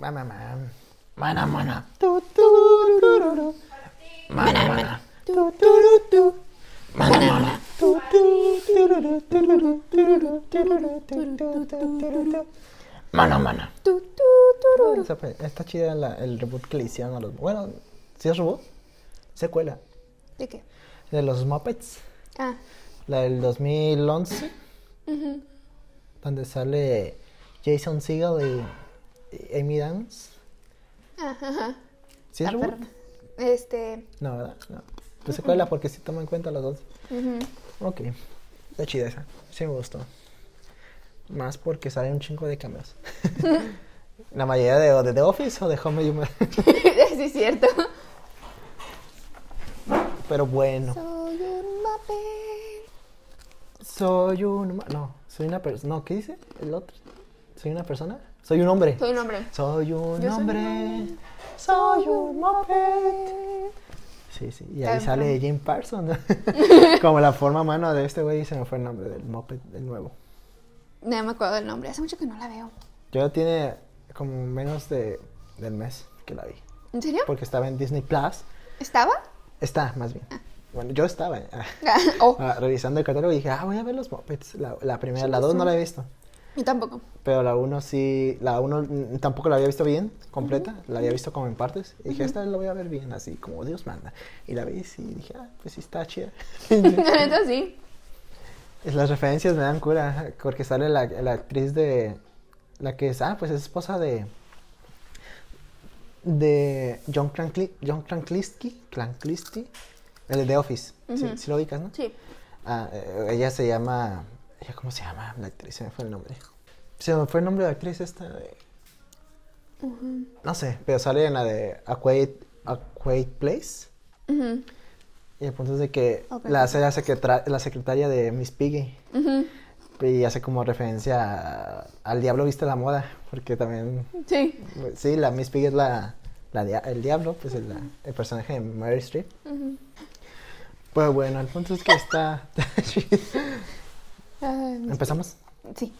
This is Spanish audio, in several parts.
Mana, mana. Mana, mana. Tu, tu, tururu. Mana, mana. Tu, turu, tu. Mana, mana. Tu, tu, tu, tu, tu. Mana, mana. Tu, tu, Está chida la- el reboot que le hicieron a los. Bueno, ¿sí es reboot? Secuela. ¿De qué? De los Muppets. Ah, La del 2011. ujú. Donde sale Jason Segel y Amy Downs. Ajá. ¿Sí es Ah, reboot? perdón. Este. No, ¿verdad? No. Pues secuela porque sí toma en cuenta los dos. ujú. Ok. Está chida esa. Sí me gustó. Más porque sale un chingo de cambios. La mayoría de, de The Office o de Home Humor. sí, es cierto. Pero bueno. Soy un papel. Soy un... No, soy una persona... No, ¿qué dice el otro? ¿Soy una persona? Soy un hombre. Soy un hombre. Soy un Yo hombre. hombre. Soy un moped. Sí, sí. Y ahí sale. Jim Parsons. Como la forma mano de este güey se me fue el nombre del moped del nuevo. No me acuerdo del nombre. Hace mucho que no la veo. Yo tiene como menos de, del mes que la vi. ¿En serio? Porque estaba en Disney Plus. ¿Estaba? Está, más bien. Bueno, yo estaba ah, oh, ah, revisando el catálogo y dije, ah, voy a ver los mopeds. La, la primera, Sí, la dos sí. no la he visto. Yo tampoco. Pero la uno sí, la uno mm, tampoco la había visto bien, completa, la había visto como en partes. Y dije, esta la voy a ver bien, así como Dios manda. Y la vi y dije, ah, pues sí está chida. La neta sí. Las referencias me dan cura, porque sale la, la actriz de, la que es, ah, pues es esposa de, de John, Crankli, John Krankliski, Krankliski, el de The Office. ¿Sí, Ujú. sí lo ubicas, no? Sí. Ah, eh, ella se llama. ¿Ella cómo se llama? La actriz, se me fue el nombre. Se me fue el nombre de la actriz esta. de-. No sé, pero sale en la de A Quiet, A Quiet Place. Y el punto es de que la hace la, secretra- la secretaria de Miss Piggy. Y hace como referencia a- al Diablo Viste la Moda. Porque también. Sí. Sí, la Miss Piggy es la, la dia- el Diablo, pues el, el personaje de Mary Streep. Pues bueno, el punto es que está. Mis ¿Empezamos? Sí.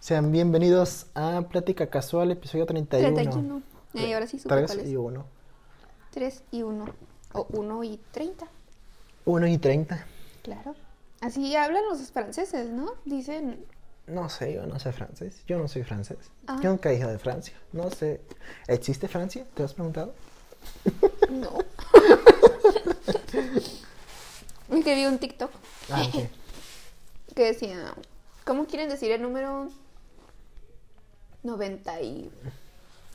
Sean bienvenidos a Plática Casual, episodio 31. 31. Y ahora sí supe 3 cuál es. y 1. 3 y 1. O 1 y 30. 1 y 30. Claro. Así hablan los franceses, ¿no? Dicen. No sé, yo no sé francés. Yo no soy francés. Ah. Yo nunca he ido de Francia. No sé. ¿Existe Francia? ¿Te has preguntado? No. Es que vi un TikTok Ah, que decía. ¿Cómo quieren decir el número 90 y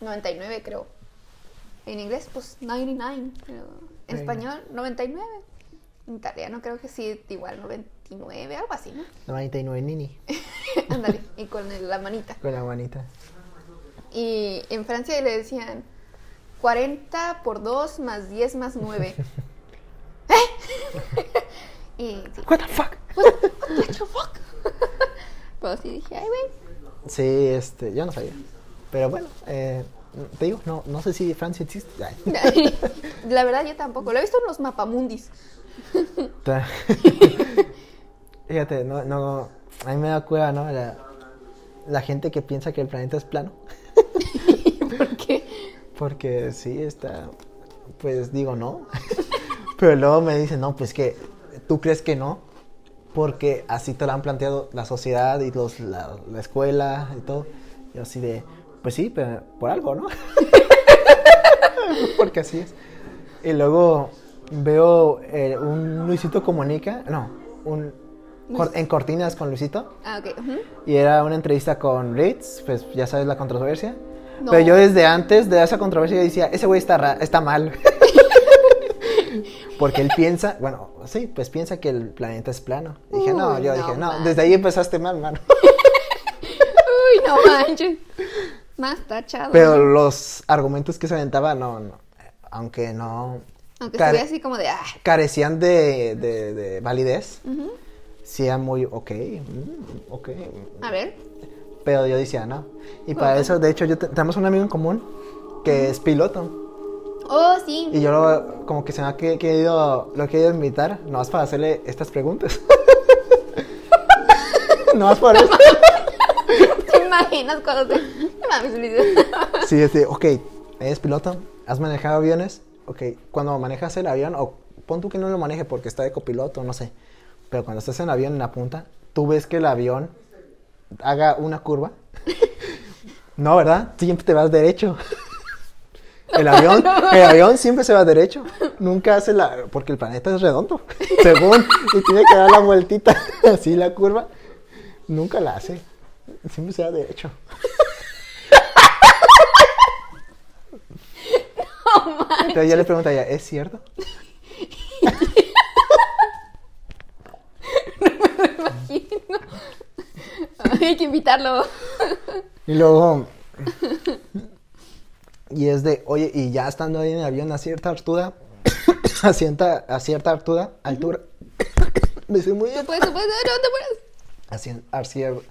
99, creo? En inglés, pues 99. Pero en Venga. español, 99. En italiano, creo que sí, igual 99, algo así, ¿no? 99 Nini. Ándale, y con el- la manita. Con la manita. Y en Francia le decían 40 por 2 más 10 más 9. y sí. ¿What the fuck? What, what the fuck? Pues sí dije, ay, güey. Sí, este, yo no sabía. Pero bueno, eh, te digo, no, no sé si Francia existe. La verdad yo tampoco. Lo he visto en los mapamundis. Fíjate, no, no, a mí me da cueva, ¿no? La, la gente que piensa que el planeta es plano. ¿Por qué? Porque sí, está, pues digo no. Pero luego me dicen, no, pues que tú crees que no, porque así te lo han planteado la sociedad y los, la, la escuela y todo. Y yo así de, pues sí, pero por algo, ¿no? porque así es. Y luego veo eh, un Luisito Comunica, no, un en Cortinas con Luisito. Ah, ok. ujú. Y era una entrevista con Ritz, pues ya sabes la controversia. No. Pero yo desde antes de esa controversia yo decía, ese güey está, está mal. Porque él piensa, bueno, sí, pues piensa que el planeta es plano. Y dije, no, Uy, yo no dije, no, manches. desde ahí empezaste mal, mano. Uy, no manches. Más tachado. Pero los argumentos que se aventaba, no, no. Aunque no Aunque estuviera así como de, ah. carecían de, de- de validez, ujú. Sí eran muy, ok, mm, ok. A ver. Pero yo decía, no. Y para eso, de hecho, yo te- tenemos un amigo en común que es piloto. Oh, sí. Y yo lo- como que se me ha que- querido, lo he querido invitar, nomás para hacerle estas preguntas. nomás por eso. ¿Te imaginas cuando te... Sí, es de, ok, eres piloto, has manejado aviones, ok, cuando manejas el avión, o pon tú que no lo maneje porque está de copiloto, no sé, pero cuando estás en avión en la punta, tú ves que el avión haga una curva. No, ¿verdad? Siempre te vas derecho. El avión, el avión siempre se va derecho. Nunca hace la. Porque el planeta es redondo. Según. Y tiene que dar la vueltita. Así la curva. Nunca la hace. Siempre se va derecho. Entonces yo le pregunto a ella, ¿es cierto? Imagino. Ay, Hay que invitarlo. Y luego. Y es de, oye, y ya estando ahí en el avión a cierta altura, a cierta, a cierta altura, altura, me soy muy No puedes, no puedes, no te puedes. a, a cier-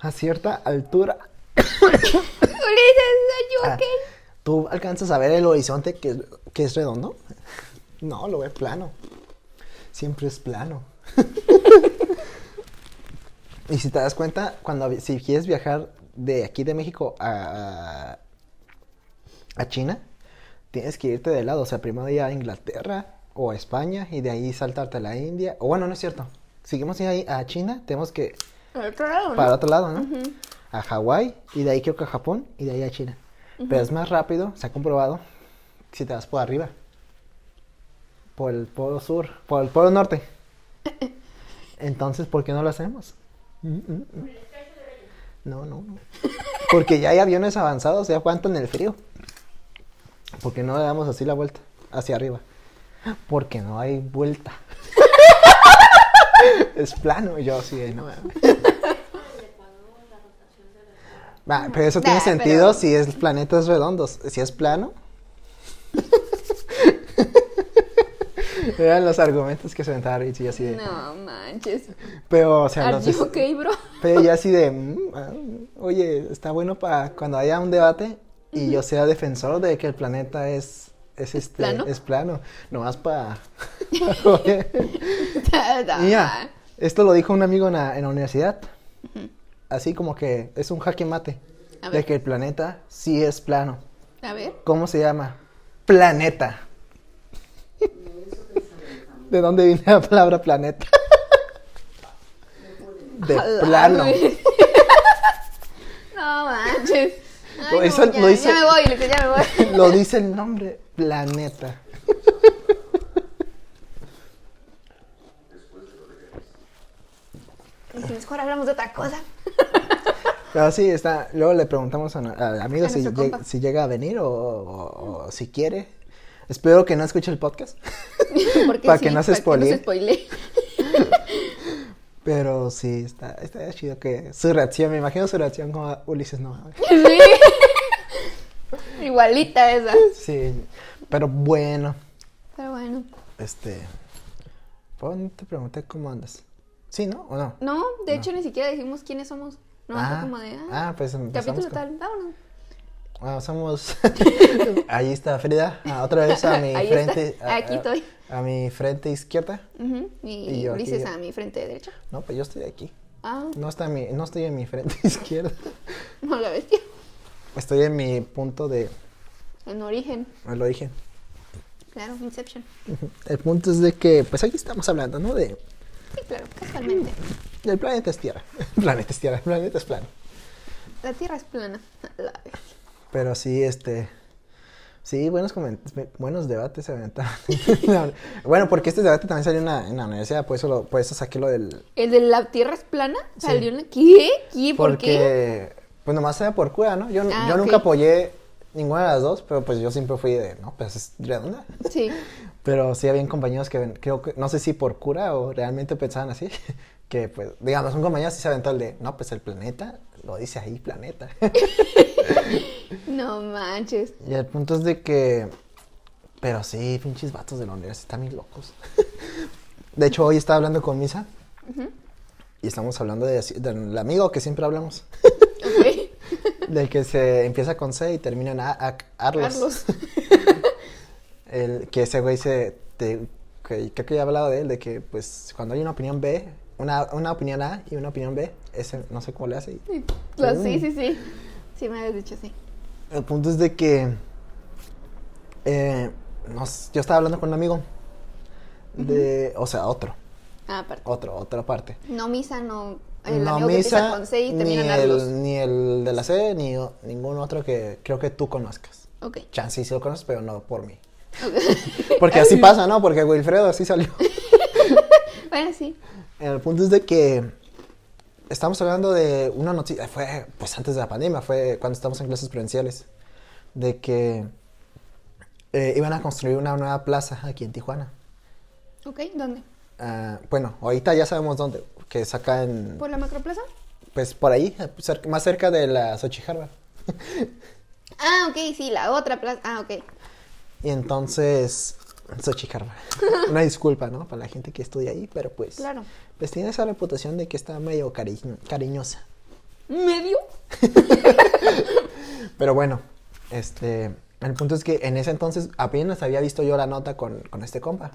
a cierta altura, Ulises, are you ah, okay? tú alcanzas a ver el horizonte que, es- que es redondo. No, lo ves plano. Siempre es plano. y si te das cuenta, cuando si quieres viajar de aquí de México a, a China, tienes que irte de lado. O sea, primero ir a Inglaterra o a España y de ahí saltarte a la India. O bueno, no es cierto. Seguimos ahí a China, tenemos que Al otro lado, ¿no? para otro lado, ¿no? A Hawái y de ahí creo que a Japón y de ahí a China. Pero es más rápido, se ha comprobado, si te vas por arriba. Por el polo sur, por el polo norte. Entonces, ¿por qué no lo hacemos? No, no, no. Porque ya hay aviones avanzados, ya aguantan el frío. ¿Por qué no le damos así la vuelta? Hacia arriba. Porque no hay vuelta. es plano. Yo sí, no. Va, pero eso tiene sentido pero- si es planetas redondos. Si es plano. Eran los argumentos que se aventaba y así de. No manches. Pero, o sea, you des- okay, bro? pero ya así de, mm, ah, oye, está bueno para cuando haya un debate y yo sea defensor de que el planeta es, es, este, plano? es plano, nomás para... Mira, esto lo dijo un amigo en la, en la universidad, así como que es un jaque mate, A de que el planeta sí es plano. A ver. ¿Cómo se llama? Planeta. ¿De dónde viene la palabra planeta? De plano. güey. No manches. Ay, no, hizo- ya, lo hizo- ya me voy, ya me voy. Lo dice el nombre, planeta. Y si mejor hablamos de otra cosa. Pero sí, está. Luego le preguntamos a- al amigo A si, nuestro lleg- compa. si llega a venir o, o- o si quiere. Espero que no escuche el podcast. Para sí, que no se se spoilee. Pero sí, está, está chido que su reacción, me imagino su reacción como Ulises no. Sí. Igualita esa. Sí, pero bueno, Pero bueno. este. ¿Pon- te pregunté cómo andas? ¿Sí, no? ¿O no? No, de hecho ni siquiera dijimos quiénes somos. No, Ah, como de. Ah, ah, pues capítulo con- tal. Vámonos. Bueno, somos. Ahí está Frida, ah, otra vez a mi Ahí frente. está. Aquí a- estoy. A mi frente izquierda. Y, Y yo aquí- Ulises a mi frente derecha. No, pues yo estoy aquí. Ah, No, está mi, no estoy en mi frente izquierda. no la bestia. Estoy en mi punto de. En origen. El origen. Claro, Inception. El punto es de que, pues aquí estamos hablando, ¿no? De, Sí, claro, casualmente. del planeta es Tierra. El planeta es Tierra, el planeta es plano. La Tierra es plana. La bestia. Pero sí, este. Sí, buenos buenos debates se aventaron. bueno, porque este debate también salió en la, en la universidad, por eso, lo, por eso saqué lo del. ¿El de la Tierra es plana? Sí. ¿Salió en la... ¿Qué? ¿Qué? ¿Por Porque, qué? pues nomás era por cura, ¿no? Yo, Ah, yo nunca apoyé ninguna de las dos, pero pues yo siempre fui de, no, pues es redonda. Sí. Pero sí habían compañeros que ven- creo que, no sé si por cura o realmente pensaban así, que pues, digamos, un compañero sí se aventó el de, no, pues el planeta, lo dice ahí, planeta. No manches. y el punto es de que, pero sí, pinches vatos de la universidad están bien locos. de hecho, hoy estaba hablando con Misa y estamos hablando de, del amigo que siempre hablamos, Ok. del que se empieza con C y termina en A- A- Arlos. Carlos. El, que ese güey se, te- que, creo que ya he hablado de él, de que pues cuando hay una opinión B, una, una opinión A y una opinión B, ese no sé cómo le hace. y- Sí, lo- Mm. sí, sí, sí. Sí, me habías dicho sí. El punto es de que eh, nos- yo estaba hablando con un amigo de, o sea, otro, Ah, aparte. otro, otra parte. No misa, no. El no amigo que Misa, con C y ni el, ni el de la C, ni o- ningún otro que creo que tú conozcas. Ok. Chance sí lo conoces, pero no por mí. Ok. Porque así pasa, ¿no? Porque Wilfredo así salió. bueno, sí. El punto es de que estamos hablando de una noticia, fue pues antes de la pandemia, fue cuando estamos en clases presenciales, de que eh, iban a construir una nueva plaza aquí en Tijuana. Ok, ¿dónde? Ah, bueno, ahorita ya sabemos dónde, que es acá en, ¿Por la macroplaza? pues por ahí, cerca- más cerca de la Xochijarba. Ah, ok, sí, la otra plaza. Ah, ok. Y entonces, Xochijarba. Una disculpa, ¿no? Para la gente que estudia ahí, pero pues, Claro. pues tiene esa reputación de que está medio cari- cariñosa. ¿Medio? Pero bueno, este, el punto es que en ese entonces apenas había visto yo la nota con, con este compa.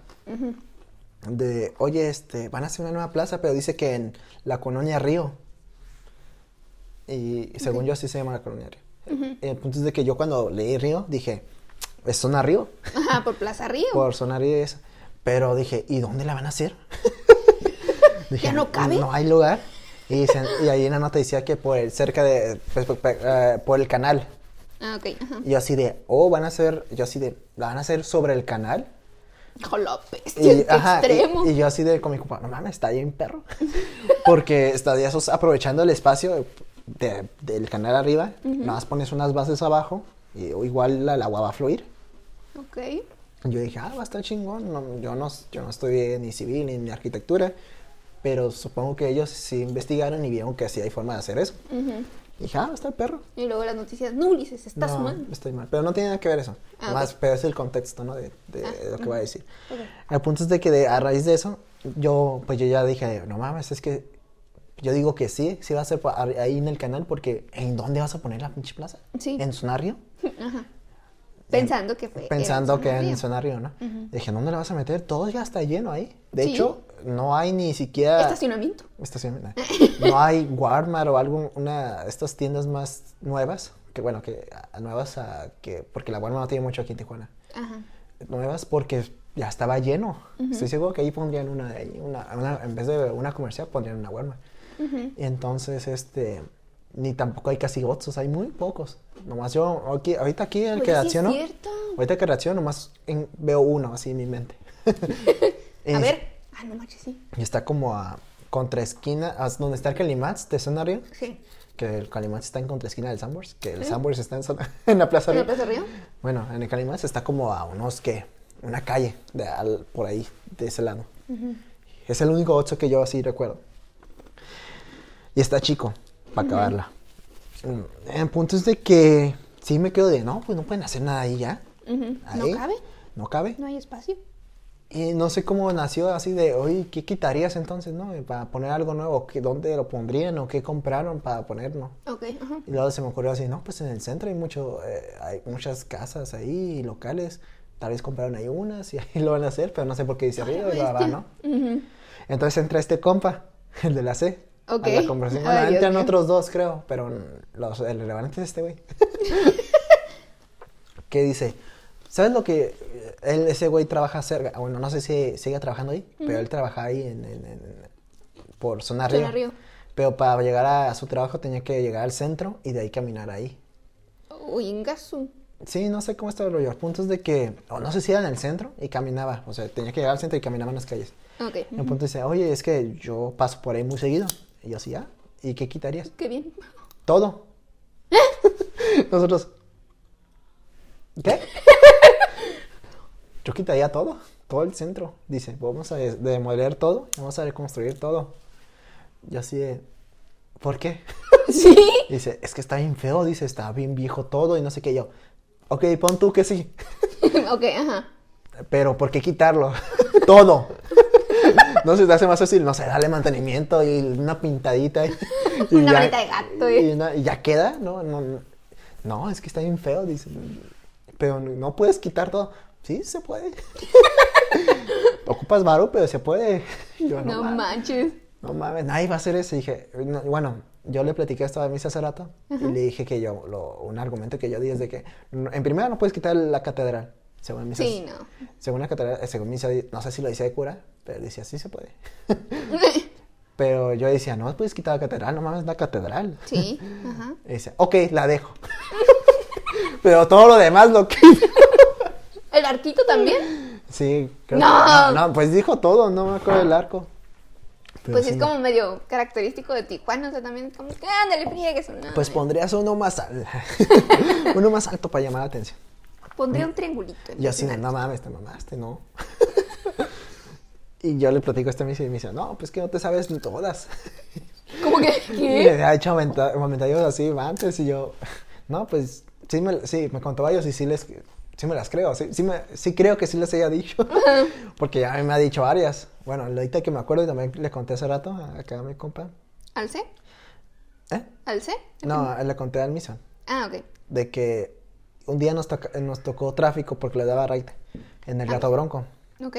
De, oye, este, van a hacer una nueva plaza, pero dice que en la colonia Río. Y según yo así se llama la colonia Río. El punto es de que yo cuando leí Río dije, es zona Río, Ajá, por Plaza Río. por zona Río y eso. Pero dije, ¿y dónde la van a hacer? Dije, ¿Ya no cabe? No hay lugar. Y, dicen- y ahí en la nota decía que por el, cerca de, pues, eh, por el canal. Ah, ok. Ajá. Y yo así de, oh, van a hacer, yo así de, ¿la van a hacer sobre el canal? Bestia, Y, ajá, y- extremo. y yo así de con mi compa, no mames, está bien perro. Porque os- aprovechando el espacio de- del canal arriba, nada más pones unas bases abajo y igual la- el agua va a fluir. Ok. Yo dije, ah, va a estar chingón. No, yo, no, yo no estoy ni civil ni en arquitectura, pero supongo que ellos sí investigaron y vieron que sí hay forma de hacer eso. Ujú. Y dije, ah, a estar perro. Y luego las noticias, no, Ulises, estás no, mal. estoy mal. Pero no tiene nada que ver eso. Ah, Más, ok. pero es el contexto, ¿no? De, de Ah, lo que voy a decir. Ok. El punto es de que de- a raíz de eso, yo, pues yo ya dije, no mames, es que yo digo que sí, sí va a ser ahí en el canal, porque ¿en dónde vas a poner la pinche plaza? Sí. ¿En Sonario? Ajá. Pensando que fue. Pensando que Zona en Río. Sonario, ¿no? Dije, ¿dónde le vas a meter? Todo ya está lleno ahí. De Sí. hecho, no hay ni siquiera... Estacionamiento. Estacionamiento. No hay Walmart o algo, una, estas tiendas más nuevas, que bueno, que nuevas, a, que, porque la Walmart no tiene mucho aquí en Tijuana. Ajá. Nuevas porque ya estaba lleno. Estoy seguro que ahí pondrían una- en vez de una comercial pondrían una Walmart. Y entonces, este, ni tampoco hay casi Oxxos, hay muy pocos. Nomás yo, aquí, ahorita aquí el Oye, que sí es reacciono, cierto. ahorita que reacciono, nomás en- veo uno así en mi mente. A ver. Ah, no manches, sí. Y está como a contra esquina, a- donde está el Calimats de Sonario. Sí. Que el Calimats está en contra esquina del Sambors, que el Sambors está en, zona- en la Plaza ¿En la Río. Plaza Río? Bueno, en el Calimats está como a unos, que Una calle de al- por ahí, de ese lado. Es el único 8 que yo así recuerdo. Y está chico, para acabarla. El punto es de que sí me quedo de, no, pues no pueden hacer nada ahí ya. ¿No Ahí. cabe? No cabe. No hay espacio. Y no sé cómo nació así de, oye, ¿qué quitarías entonces, no? Para poner algo nuevo, ¿qué, ¿dónde lo pondrían o qué compraron para ponerlo? Ok, ajá. Y luego se me ocurrió así, no, pues en el centro hay mucho, eh, hay muchas casas ahí, y locales, tal vez compraron ahí unas y ahí lo van a hacer, pero no sé por qué dice arriba y lo va, ¿no? Entonces entra este compa, el de la C, Ok. a la conversación. Bueno, entran otros dos, creo, pero los, el relevante es este güey. que dice, ¿sabes lo que él, ese güey trabaja cerca? Bueno, no sé si sigue trabajando ahí, pero él trabaja ahí en, en- en- por Zona Río. Pero para llegar a, a su trabajo tenía que llegar al centro y de ahí caminar ahí. Uy, Ingasu. Sí, no sé cómo está el rollo. El punto es de que, o no sé si era en el centro y caminaba. O sea, tenía que llegar al centro y caminaba en las calles. Ok. El punto dice, oye, es que yo paso por ahí muy seguido. Y yo así, ah, ¿y qué quitarías? Qué bien. Todo. Nosotros, ¿qué? Yo quitaría todo, todo el centro. Dice, vamos a demoler todo, vamos a reconstruir todo. Yo así de, ¿por qué? Sí. Dice, es que está bien feo, dice, está bien viejo todo y no sé qué. Yo, ok, pon tú que sí. ok, ajá. Pero ¿por qué quitarlo? Todo. No se te hace más fácil, no sé, darle mantenimiento y una pintadita. Y, y Una varita de gato, ¿eh? Y, una- y ya queda, ¿no? No, no, no, es que está bien feo, dice. Pero no puedes quitar todo. sí, se puede. Ocupas varo, pero se puede. Yo, No, mames, manches. No mames, nadie va a hacer eso. Y dije, no, bueno, yo le platiqué esto a mí hace rato y le dije que yo, lo- un argumento que yo di es de que, en primera no puedes quitar la catedral. Según misa, Sí, no. según la catedral, según misa, no sé si lo decía de cura, pero decía, sí se puede. pero yo decía, no puedes quitar la catedral, no mames, la catedral. Sí, ajá. Y dice, ok, la dejo. pero todo lo demás lo que... ¿El arquito también? sí, creo ¡No! que... No, no, pues dijo todo, no me acuerdo del arco. Pero Pues sí. es como medio característico de Tijuana, o sea, también como que ándale, friegues. No, Pues pondrías uno más alto. uno más alto para llamar la atención. Pondría un triangulito. Y así, no mames, te mamaste, no. Y yo le platico a este misa y me dice, no, pues que no te sabes ni todas. ¿Cómo que? Y ¿Qué? le ha hecho comentarios así antes y yo, no, pues sí me, sí, me contó varios y sí les, sí me las creo, sí, sí, me, sí creo que sí les haya dicho, porque ya me ha dicho varias. Bueno, ahorita que me acuerdo y también le conté hace rato a- acá a mi compa. ¿Al C? ¿Eh? ¿Al C? No, le conté al misa. Ah, ok. de que un día nos, toca- nos tocó tráfico porque le daba raite en el Gato Bronco. Ok.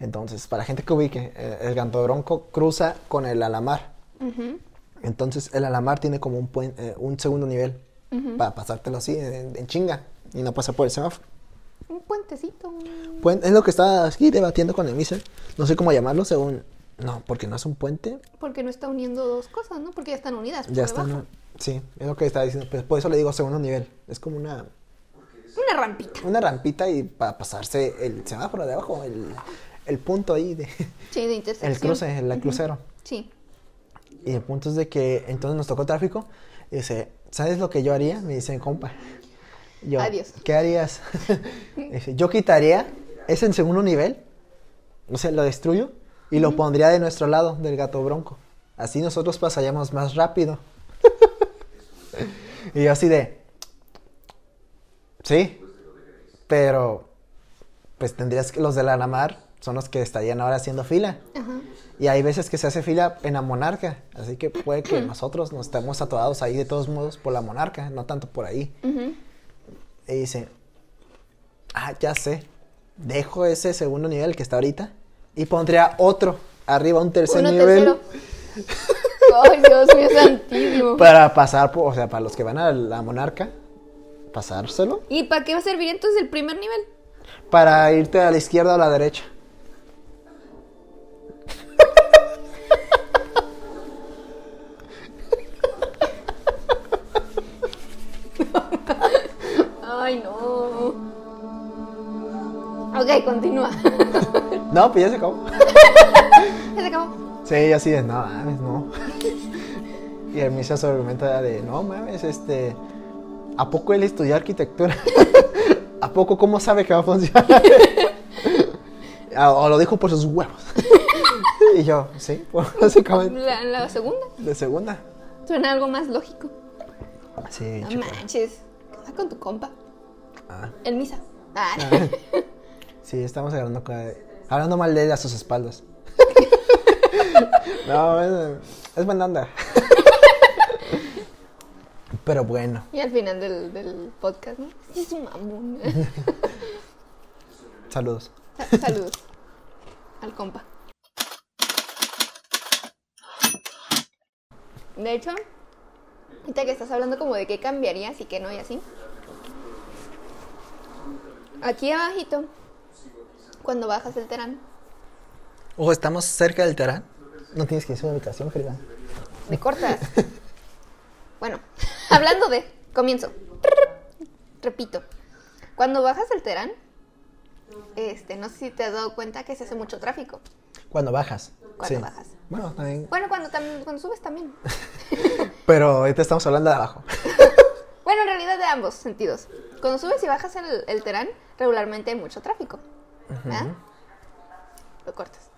Entonces, para gente que ubique, eh, el Gato Bronco cruza con el Alamar. Entonces, el Alamar tiene como un, puen- eh, un segundo nivel para pasártelo así en, en chinga y no pasa por el semáforo. Un puentecito. Puen- es lo que estaba aquí debatiendo con el Miser. No sé cómo llamarlo según... No, porque no es un puente. Porque no está uniendo dos cosas, ¿no? Porque ya están unidas. por Ya está... debajo. Sí, es lo que estaba diciendo. Pues por eso le digo segundo nivel. Es como una... Una rampita. una rampita y para pasarse el semáforo de abajo, el, el punto ahí de Sí, de intersección. el cruce, el crucero. Sí. Y el punto es de que entonces nos tocó tráfico y dice, ¿sabes lo que yo haría? Me dice, compa. Yo, Adiós. ¿qué harías? dice, yo quitaría ese en segundo nivel, o sea, lo destruyo y lo pondría de nuestro lado del gato bronco. Así nosotros pasaríamos más rápido. y yo así de, sí, pero pues tendrías que los de la Alamar son los que estarían ahora haciendo fila. Ajá. Y hay veces que se hace fila en la monarca, así que puede que nosotros nos estemos atorados ahí de todos modos por la monarca, no tanto por ahí. Y dice, ah, ya sé, dejo ese segundo nivel que está ahorita y pondría otro arriba, un tercer Uno nivel. Ay, Dios mío santísimo. para pasar, por- o sea, para los que van a la monarca, pasárselo, ¿Y para qué va a servir entonces el primer nivel? para irte a la izquierda o a la derecha. Ok, continúa. No, pues ya se acabó. Ya se acabó. Sí, así de, no mames, no. Y el misa su argumento era de, no mames, este, ¿a poco él estudió arquitectura? ¿A poco cómo sabe que va a funcionar? Ah, o lo dijo por sus huevos. Y yo, sí, pues, básicamente, La, la segunda. de segunda. Suena algo más lógico. Sí, No chico. manches. ¿Qué onda con tu compa? Ah, El misa. Ah. Sí, estamos hablando, con- hablando mal de él a sus espaldas. No, es, es buena onda. Pero bueno. Y al final del, del podcast, ¿no? Sí, es un mamón. Saludos. Sa- Saludos al compa. De hecho, ahorita que estás hablando como de qué cambiarías y qué no y así. Aquí abajito, cuando bajas el terán, O estamos cerca del Terán. No tienes que ir a una habitación, querida. de cortas. Bueno, hablando de, comienzo. Repito, cuando bajas el terán, este, no sé si te has dado cuenta que se hace mucho tráfico. Cuando bajas. Cuando sí. bajas. Bueno, también. Bueno, cuando, tam- cuando subes también. Pero ahorita estamos hablando de abajo. Bueno, en realidad de ambos sentidos. Cuando subes y bajas el, el terán, regularmente hay mucho tráfico. ¿Verdad? Lo cortas.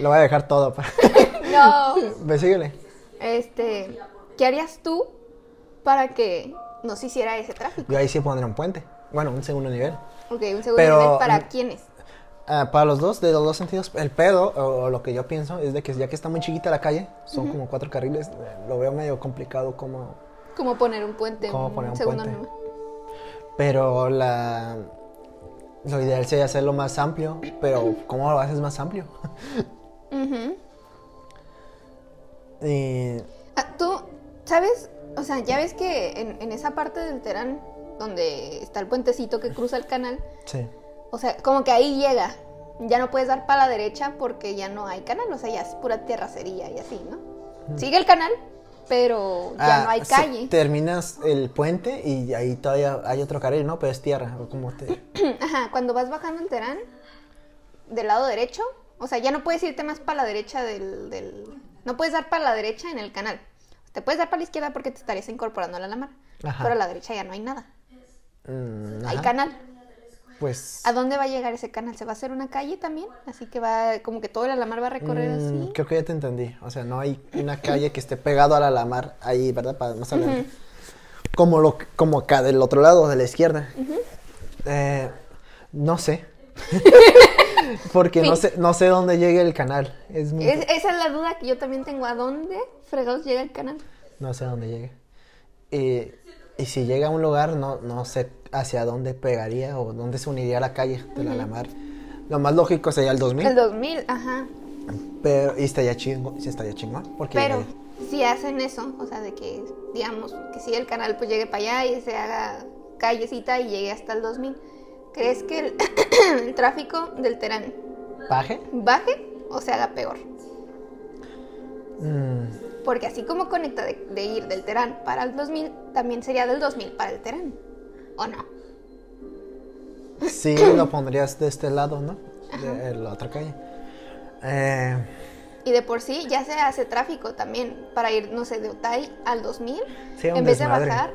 Lo voy a dejar todo. para- No. Ve, síguele. Este, ¿qué harías tú para que no se hiciera ese tráfico? Yo ahí sí pondré un puente. Bueno, un segundo nivel. Ok, un segundo Pero- nivel para quiénes. Ah, para los dos, de los dos sentidos, el pedo, o, o lo que yo pienso, es de que ya que está muy chiquita la calle, son como cuatro carriles, eh, lo veo medio complicado como... ¿Cómo poner un puente? ¿Cómo poner un segundo puente? nivel. Pero la... Lo ideal sería hacerlo más amplio, pero ¿cómo lo haces más amplio? Y... Ah, Tú, ¿sabes? O sea, ya ves que en, en esa parte del Terán, donde está el puentecito que cruza el canal, Sí. o sea, como que ahí llega. Ya no puedes dar para la derecha porque ya no hay canal, o sea, ya es pura terracería y así, ¿no? Sigue el canal, pero ya Ah, no hay calle. terminas el puente y ahí todavía hay otro carril, ¿no? Pero es tierra. o como te... Ajá, cuando vas bajando el Terán, del lado derecho, o sea, ya no puedes irte más para la derecha del, del- No puedes dar para la derecha en el canal. Te puedes dar para la izquierda porque te estarías incorporando a la mar. Ajá. Pero a la derecha ya no hay nada. Mm, Hay ajá. canal. Pues... ¿A dónde va a llegar ese canal? ¿Se va a hacer una calle también? Así que va, como que todo el alamar va a recorrer Mm, así. Creo que ya te entendí. O sea, no hay una calle que esté pegado a la Lamar ahí, ¿verdad? Para más adelante. Como lo como acá del otro lado, de la izquierda. Eh, no sé. Porque no sé, no sé dónde llegue el canal. Es muy- Es- esa es la duda que yo también tengo. ¿A dónde fregados llega el canal? No sé dónde llegue. Y, y si llega a un lugar, no, no sé hacia dónde pegaría o dónde se uniría la calle de la Lamar. Lo más lógico sería el 2000. El 2000, ajá. Pero, y estaría chingón, sí estaría chingón. Porque Pero si hacen eso, o sea, de que, digamos, que si el canal pues llegue para allá y se haga callecita y llegue hasta el 2000, ¿crees que el, el tráfico del Terán baje. baje o se haga peor? Mm, Porque así como conecta de, de ir del Terán para el 2000, también sería del 2000 para el Terán. ¿O no? Sí, lo pondrías de este lado, ¿no? De la otra calle. Eh, Y de por sí ya se hace tráfico también para ir, no sé, de Otay al 2000. Sí, en vez desmadre. de bajar,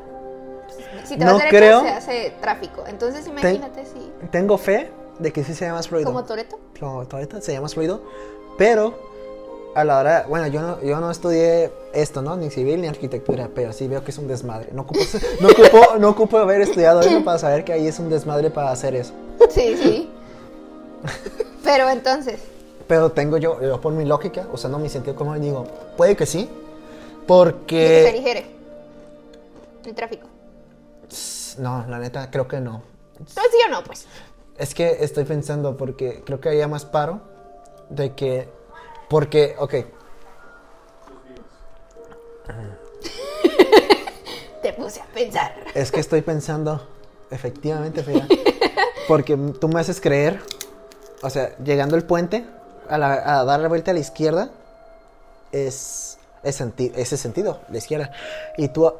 pues, si te No vas derecho creo- se hace tráfico. Entonces imagínate si, tengo fe de que sí sea más fluido. como Toreto. Como ahorita se llama más fluido. Pero a la hora, bueno, yo no, yo no estudié esto, ¿no? Ni civil ni arquitectura, pero sí veo que es un desmadre. No ocupo, no ocupo, no ocupo haber estudiado eso para saber que ahí es un desmadre para hacer eso. Sí, sí. Pero entonces, Pero tengo yo, yo por mi lógica, usando mi sentido común, digo, puede que sí, ¿de que se porque... ligere el tráfico. No, la neta, creo que no. Entonces, ¿sí o no? Pues. Es que estoy pensando porque creo que había más paro de que... Porque, ok, Te puse a pensar. es que estoy pensando, efectivamente, Frida, porque tú me haces creer, o sea, llegando el puente, a, la- a dar la vuelta a la izquierda, es, es senti- ese sentido, la izquierda. Y tú,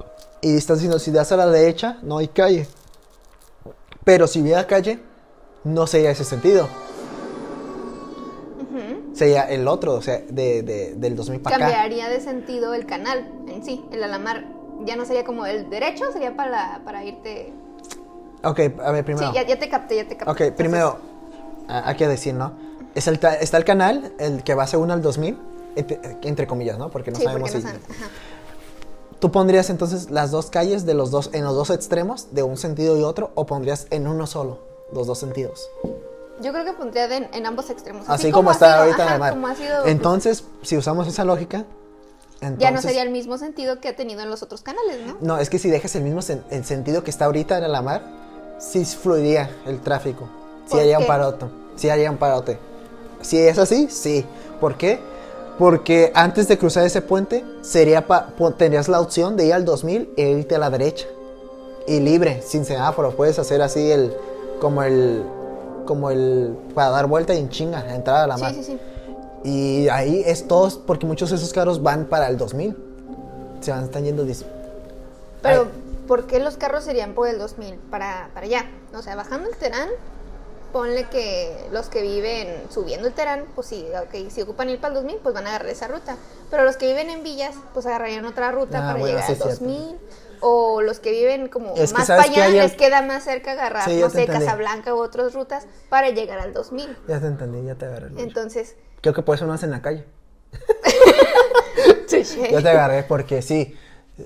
y estás diciendo, si das a la derecha, no hay calle. Pero si hubiera calle, no sería ese sentido. Sería el otro, o sea, de, de- del 2000 para acá. Cambiaría de sentido el canal en sí. El alamar ya no sería como el derecho, sería para, para irte. Ok, a ver, primero. Sí, ya, ya te capté, ya te capté. Ok, primero, a- hay que decir, ¿no? Es el está el canal, el que va según al 2000, entre, entre comillas, ¿no? Porque no sí, sabemos porque si... no saben. Ajá. ¿Tú pondrías entonces las dos calles de los dos, en los dos extremos, de un sentido y otro, o pondrías en uno solo los dos sentidos? Yo creo que pondría de- en ambos extremos. Así, como, está ahorita en el mar. como ha sido, Entonces, si usamos esa lógica, entonces... ya no sería el mismo sentido que ha tenido en los otros canales, ¿no? No, es que si dejas el mismo sen- el sentido que está ahorita en la mar, sí fluiría el tráfico. Sí ¿Por haría un qué? parote. Sí haría un parote. Si es así, sí. ¿Por qué? Porque antes de cruzar ese puente, sería pa- tendrías la opción de ir al 2000 e irte a la derecha. Y libre, sin semáforo. Puedes hacer así el. Como el. Como el. Para dar vuelta y en chinga, entrar a la mar. Sí, sí, sí. Y ahí es todos, porque muchos de esos carros van para el 2000. Se van, están yendo. Pero, Ay. ¿por qué los carros serían por el 2000 para, para allá? O sea, bajando el Terán, ponle que los que viven subiendo el Terán, pues sí, ok, si ocupan ir para el 2000, pues van a agarrar esa ruta. Pero los que viven en villas, pues agarrarían otra ruta Ah, para bueno, llegar al es cierto. 2000. O los que viven como Es más para allá, les queda más cerca agarrar, Sí, no sé, entendí. Casablanca u otras rutas para llegar al 2000. Ya te entendí, ya te agarré. el. Entonces, Creo que por eso no hacen en la calle. Yo te agarré porque sí.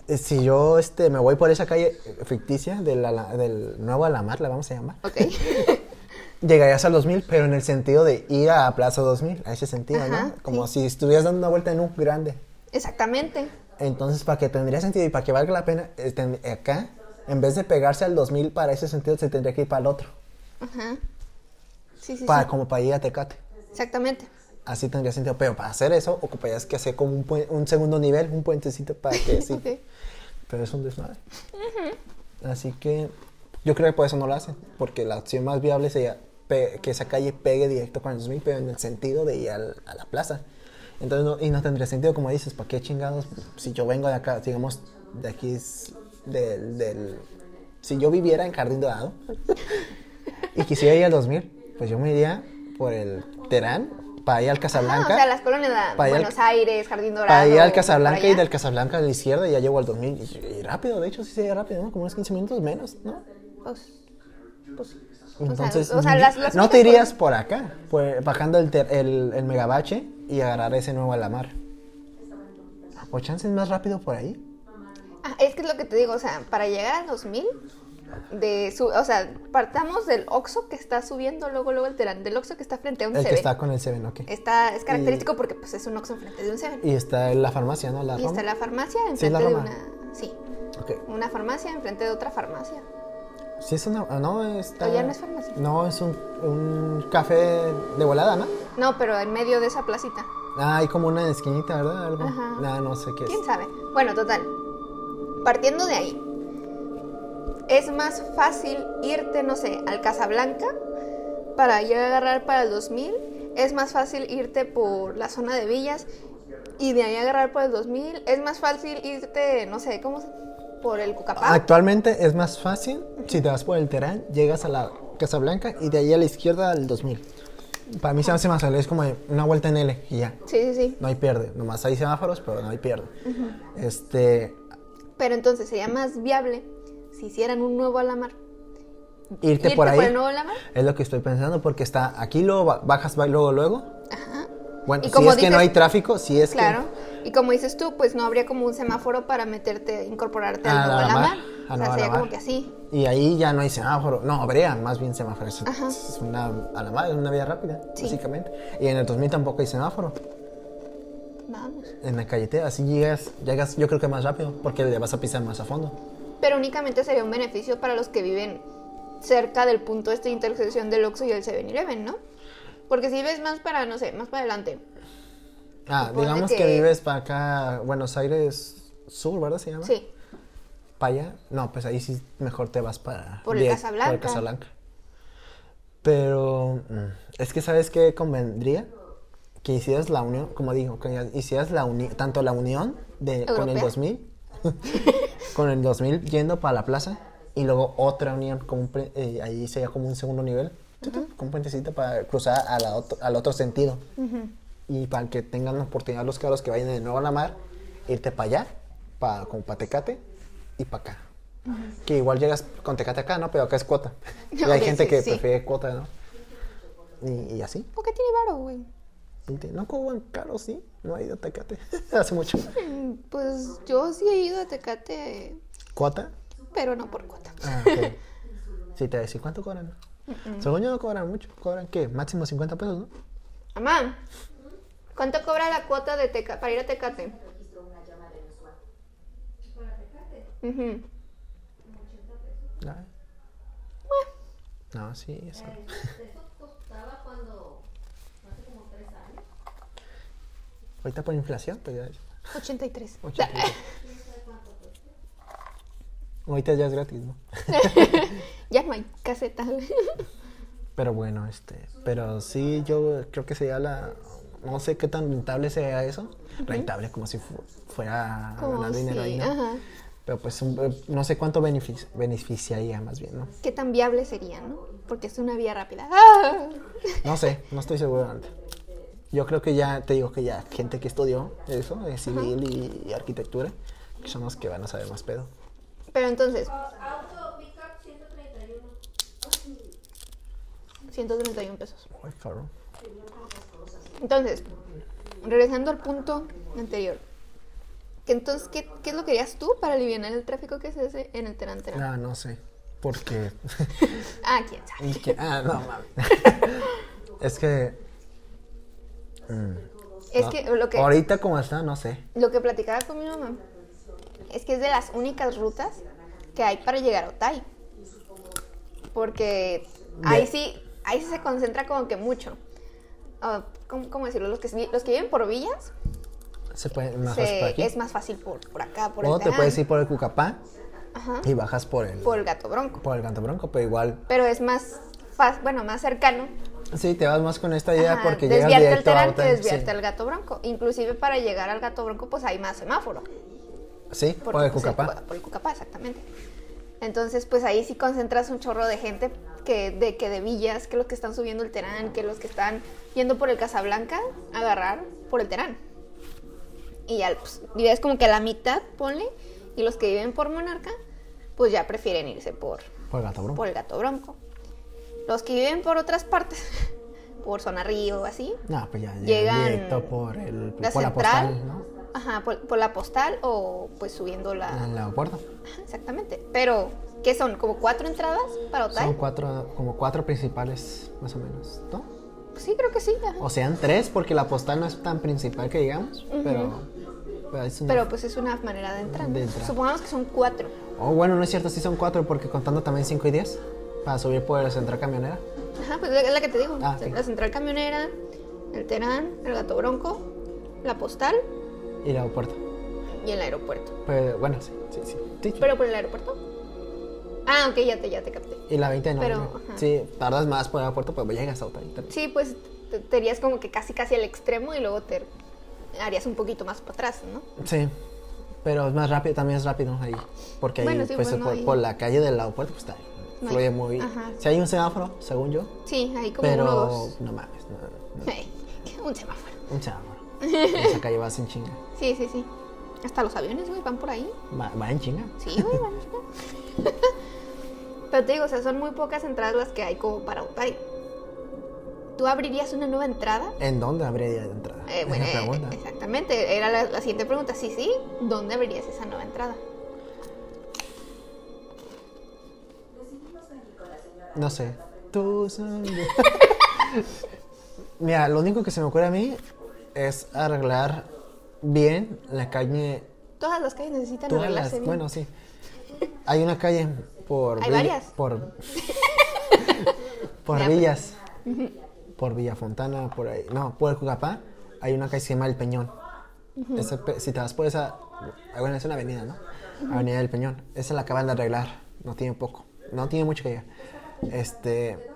eh, Si yo este, me voy por esa calle ficticia de la- la- del nuevo Alamar, la vamos a llamar, Ok. llegarías al 2000, pero en el sentido de ir a Plaza 2000, a ese sentido, Ajá, ¿no? Como sí. si estuvieras dando una vuelta en un grande. Exactamente. Entonces, para que tendría sentido y para que valga la pena, eh, acá En vez de pegarse al 2000 para ese sentido, se tendría que ir para el otro. Ajá. Sí, sí, Para, sí. Como para ir a Tecate. Exactamente. Así tendría sentido. Pero para hacer eso, ocuparías que hacer como un, un segundo nivel, un puentecito para que sí. Ok. Pero es un desmadre. Así que yo creo que por eso no lo hacen. Porque la opción más viable sería que esa calle pegue directo con el 2000, pero en el sentido de ir al- a la plaza. Entonces, no, y no tendría sentido, como dices, ¿para qué chingados? Si yo vengo de acá, digamos, de aquí, es del, del- Si yo viviera en Jardín Dorado y quisiera ir al 2000, pues yo me iría por el Terán para ir al Ah, Casablanca. o sea, las colonias de ir al- Buenos Aires, Jardín Dorado. Para ir al Casablanca y del Casablanca a la izquierda y ya llego al 2000. Y, y rápido, de hecho, sí sería rápido, ¿no? Como unos 15 minutos menos, ¿no? Pues, pues, Entonces, o sea, las- las no te irías por acá, pues, bajando el, ter- el, el megabache y agarrar ese nuevo a la mar. O chance es más rápido por ahí. Ah, es que es lo que te digo, o sea, para llegar al 2000, de su, o sea, partamos del Oxxo que está subiendo luego, luego el Terán, del Oxxo que está frente a un El que Seven. está con el Seven, ok. Está, es característico porque pues es un Oxxo enfrente de un Seven. Y está la farmacia, ¿no? La Y está Roma. la farmacia Sí, enfrente la de una... Sí, Ok. una farmacia enfrente de otra farmacia. Sí, es una. No, está. O ya no es farmacia. No, es un, un café de volada, ¿no? No, pero en medio de esa placita. Ah, hay como una esquinita, ¿verdad? Algo. Ajá. No, no sé qué es. ¿Quién sabe? Bueno, total. Partiendo de ahí, es más fácil irte, no sé, al Casablanca para ya agarrar para el 2000. Es más fácil irte por la zona de villas y de ahí agarrar por el 2000. Es más fácil irte, no sé, ¿cómo? Por el Cucapá. Actualmente es más fácil si te vas por el Terán, llegas a la Casa Blanca y de ahí a la izquierda al 2000. Para mí se me hace más fácil, es como una vuelta en L y ya. Sí, sí, sí. No hay pierde, nomás hay semáforos, pero no hay pierde. Este, Pero entonces sería más viable si hicieran un nuevo Alamar. irte, ¿Irte por ahí por el nuevo Alamar? es lo que estoy pensando porque está aquí luego ba- bajas ba- luego luego. Ajá. Bueno, Y si como es que no dices- hay tráfico, si es Claro. Y como dices tú, pues no habría como un semáforo para meterte, incorporarte al la mar. Ah, O sea, sería mar. como que así. y ahí ya no hay semáforo, no habría más bien semáforo, es, Ajá. es una a la madre, es una vía rápida, Sí. básicamente. Y en el 2000 tampoco hay semáforo. Vamos. En la carretera, así llegas, llegas yo creo que más rápido, porque le vas a pisar más a fondo. Pero únicamente sería un beneficio para los que viven cerca del punto de intersección del Oxxo y el 7-Eleven, ¿no? Porque si ves más para, no sé, más para adelante. Ah, digamos que... que- vives para acá, Buenos Aires Sur, ¿verdad se llama? Sí. Para allá. No, pues ahí sí mejor te vas para... Por el Casablanca. Por el Casablanca. Pero mm, es que ¿sabes qué convendría? Que hicieras la unión, como digo, que hicieras la unión, tanto la unión de, con el Europea. 2000, con el 2000 yendo para la plaza y luego otra unión, como un pre- eh, ahí sería como un segundo nivel, con un puentecito para cruzar a la otro- al otro sentido. Y para que tengan la oportunidad los carros que vayan de nuevo a la mar, irte para allá, para, como para Tecate y para acá. Que igual llegas con Tecate acá, ¿no? Pero acá es cuota. Y hay gente sí, que sí. prefiere cuota, ¿no? Y, y así. ¿Por qué tiene varo, güey? No cobran caro, sí. No he ido a Tecate hace mucho. Mm, Pues yo sí he ido a Tecate, ¿Cuota? pero no por cuota. Ah, ok. Sí, te voy a decir, ¿cuánto cobran? Según yo no cobran mucho. ¿Cobran qué? Máximo 50 pesos, ¿no? Mamá, ¿cuánto cobra la cuota de Teca para ir a Tecate? Ujú. Ay. No, sí, eso. Ahorita por inflación, pues ya. 83. 83. Ahorita ya es gratis, ¿no? ya no hay caseta. Pero bueno, este, pero sí, yo creo que sería la, no sé qué tan rentable sea eso, rentable como si fu- fuera Como ganar dinero si- ahí, ¿no? ajá. Pero pues un- eh, no sé cuánto benefici- beneficiaría más bien, ¿no? ¿Qué tan viable sería, no? Porque es una vía rápida. ¡Ah! No sé, no estoy seguro antes. Yo creo que ya, te digo que ya gente que estudió eso, de civil y, y arquitectura, que son los que van a saber más pedo. Pero entonces, Auto pickup 131. 131 pesos. Ay, caro. Entonces, regresando al punto anterior. Que entonces, ¿qué, qué es lo que harías tú para aliviar el tráfico que se hace en el Terán Terán? Ah, no sé, porque... Ah, quién sabe. y que- ah, no, mames. es que... mm, Es no. que lo que, Ahorita como está, no sé. lo que platicaba con mi mamá es que es de las únicas rutas que hay para llegar a Otay. Porque ahí sí, ahí sí se concentra como que mucho. Ah, ¿cómo, cómo decirlo? Los que, los que viven por villas, Se puede más se- fácil por aquí. es más fácil por, por acá, por o el te puedes ir por el Cucapá Ajá, y bajas por el, por el Gato Bronco. por el Canto Bronco, pero igual, Pero es más, fácil, bueno, más cercano sí, te vas más con esta idea Ajá, porque llegas desviarte al directo a Terán que desviarte sí. al Gato Bronco. Inclusive para llegar al Gato Bronco pues hay más semáforo. Sí, por el Cucapá. por- por el Cucapá, exactamente. Entonces, pues ahí sí concentras un chorro de gente que de que de villas, que los que están subiendo el Terán, que los que están yendo por el Casablanca, agarrar por el Terán. Y ya, pues, es como que a la mitad, ponle, y los que viven por Monarca, pues ya prefieren irse por, Por el Gato Bronco. por el Gato Bronco. Los que viven por otras partes, por Zona Río, así, No, pues ya, ya Llegan directo por el la por la postal, ¿no? ajá, por, por la postal o pues subiendo la, En el aeropuerto. Ajá, Exactamente. Pero, ¿qué son? ¿Como cuatro entradas para Otay? Son cuatro, como cuatro principales, más o menos, ¿no? Sí, creo que sí. ajá. O sean tres, porque la postal no es tan principal que digamos, pero, pero es una- Pero pues es una manera de entrar. De entrar. Supongamos que son cuatro. Oh, bueno, no es cierto, sí son cuatro, porque contando también cinco y diez, para subir por el central camionera. Ajá, pues es la que te digo. Ah, sí. La central camionera, el Terán, el Gato Bronco, la postal Y el aeropuerto. y el aeropuerto. Pero bueno, sí. sí, sí. ¿Pero por el aeropuerto? Ah, ok, ya te, ya te capté. y la 20 de pero, noviembre. ajá. Sí, tardas más por el aeropuerto, pero llegas a Otay. Sí, pues te, te irías como que casi casi al extremo y luego te harías un poquito más para atrás, ¿no? Sí, pero es más rápido, también es rápido ahí. Porque ahí, Bueno, sí, pues, bueno, por, ahí- por la calle del aeropuerto, pues está. No Fluye hay- muy. ajá. Si hay un semáforo, según yo, Sí, ahí como pero no mames, no, no, un semáforo. un semáforo. En esa calle vas en chinga. Sí, sí, sí. Hasta los aviones, güey, van por ahí. Va, va en chinga. Sí, güey, van. Pero te digo, o sea, son muy pocas entradas las que hay como para Otay. ¿Tú abrirías una nueva entrada? ¿En dónde habría de entrada? Eh, Es bueno, la eh, exactamente. Era la, la siguiente pregunta. Sí, sí. ¿Dónde abrirías esa nueva entrada? No sé. Tú. Mira, lo único que se me ocurre a mí es arreglar bien la calle. Todas las calles necesitan todas arreglarse las- bien. bueno, sí. Hay una calle por. Hay Villa- varias. Por. por Villas. Por Villa Fontana, por ahí. No, por el Cucapá. Hay una calle que se llama El Peñón. Ese pe- si te vas por esa. Bueno, es una avenida, ¿no? Avenida del Peñón. Esa la acaban de arreglar. No tiene poco. No tiene mucho que llegar. Este.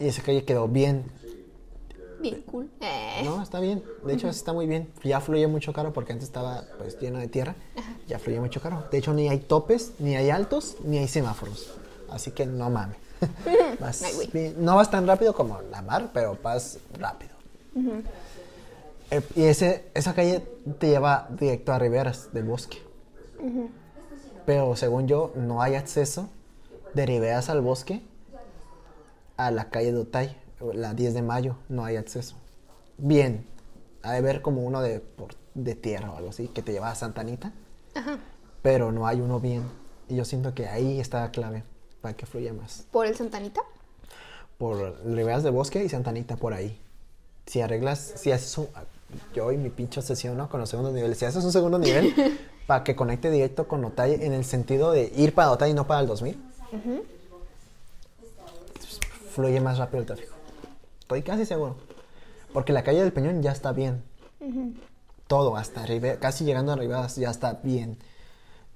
Y esa calle quedó bien. Bien cool. Eh, No, está bien. De hecho, está muy bien. Ya fluye mucho caro porque antes estaba pues lleno de tierra. Ya fluye mucho caro. De hecho, ni hay topes, ni hay altos, ni hay semáforos. Así que no mames. No vas tan rápido como la mar, pero vas rápido. Eh, y ese, esa calle te lleva directo a Riberas del Bosque. Pero según yo, no hay acceso de Riberas al Bosque a la calle de Otay, la 10 de mayo, no hay acceso. Bien, ha de ver como uno de, por- de tierra o algo así, que te lleva a Santa Anita, Ajá. pero no hay uno bien. Y yo siento que ahí está la clave para que fluya más. ¿Por el Santanita? Por Riberas del Bosque y Santa Anita por ahí. Si arreglas, si haces un... Yo y mi pinche obsesión, ¿no? Con los segundos niveles. Si haces un segundo nivel para que conecte directo con Otay en el sentido de ir para Otay y no para el 2000, fluye más rápido el tráfico. Estoy casi seguro. Porque la calle del Peñón ya está bien. Todo, hasta Ribe- casi llegando a Riberas ya está bien.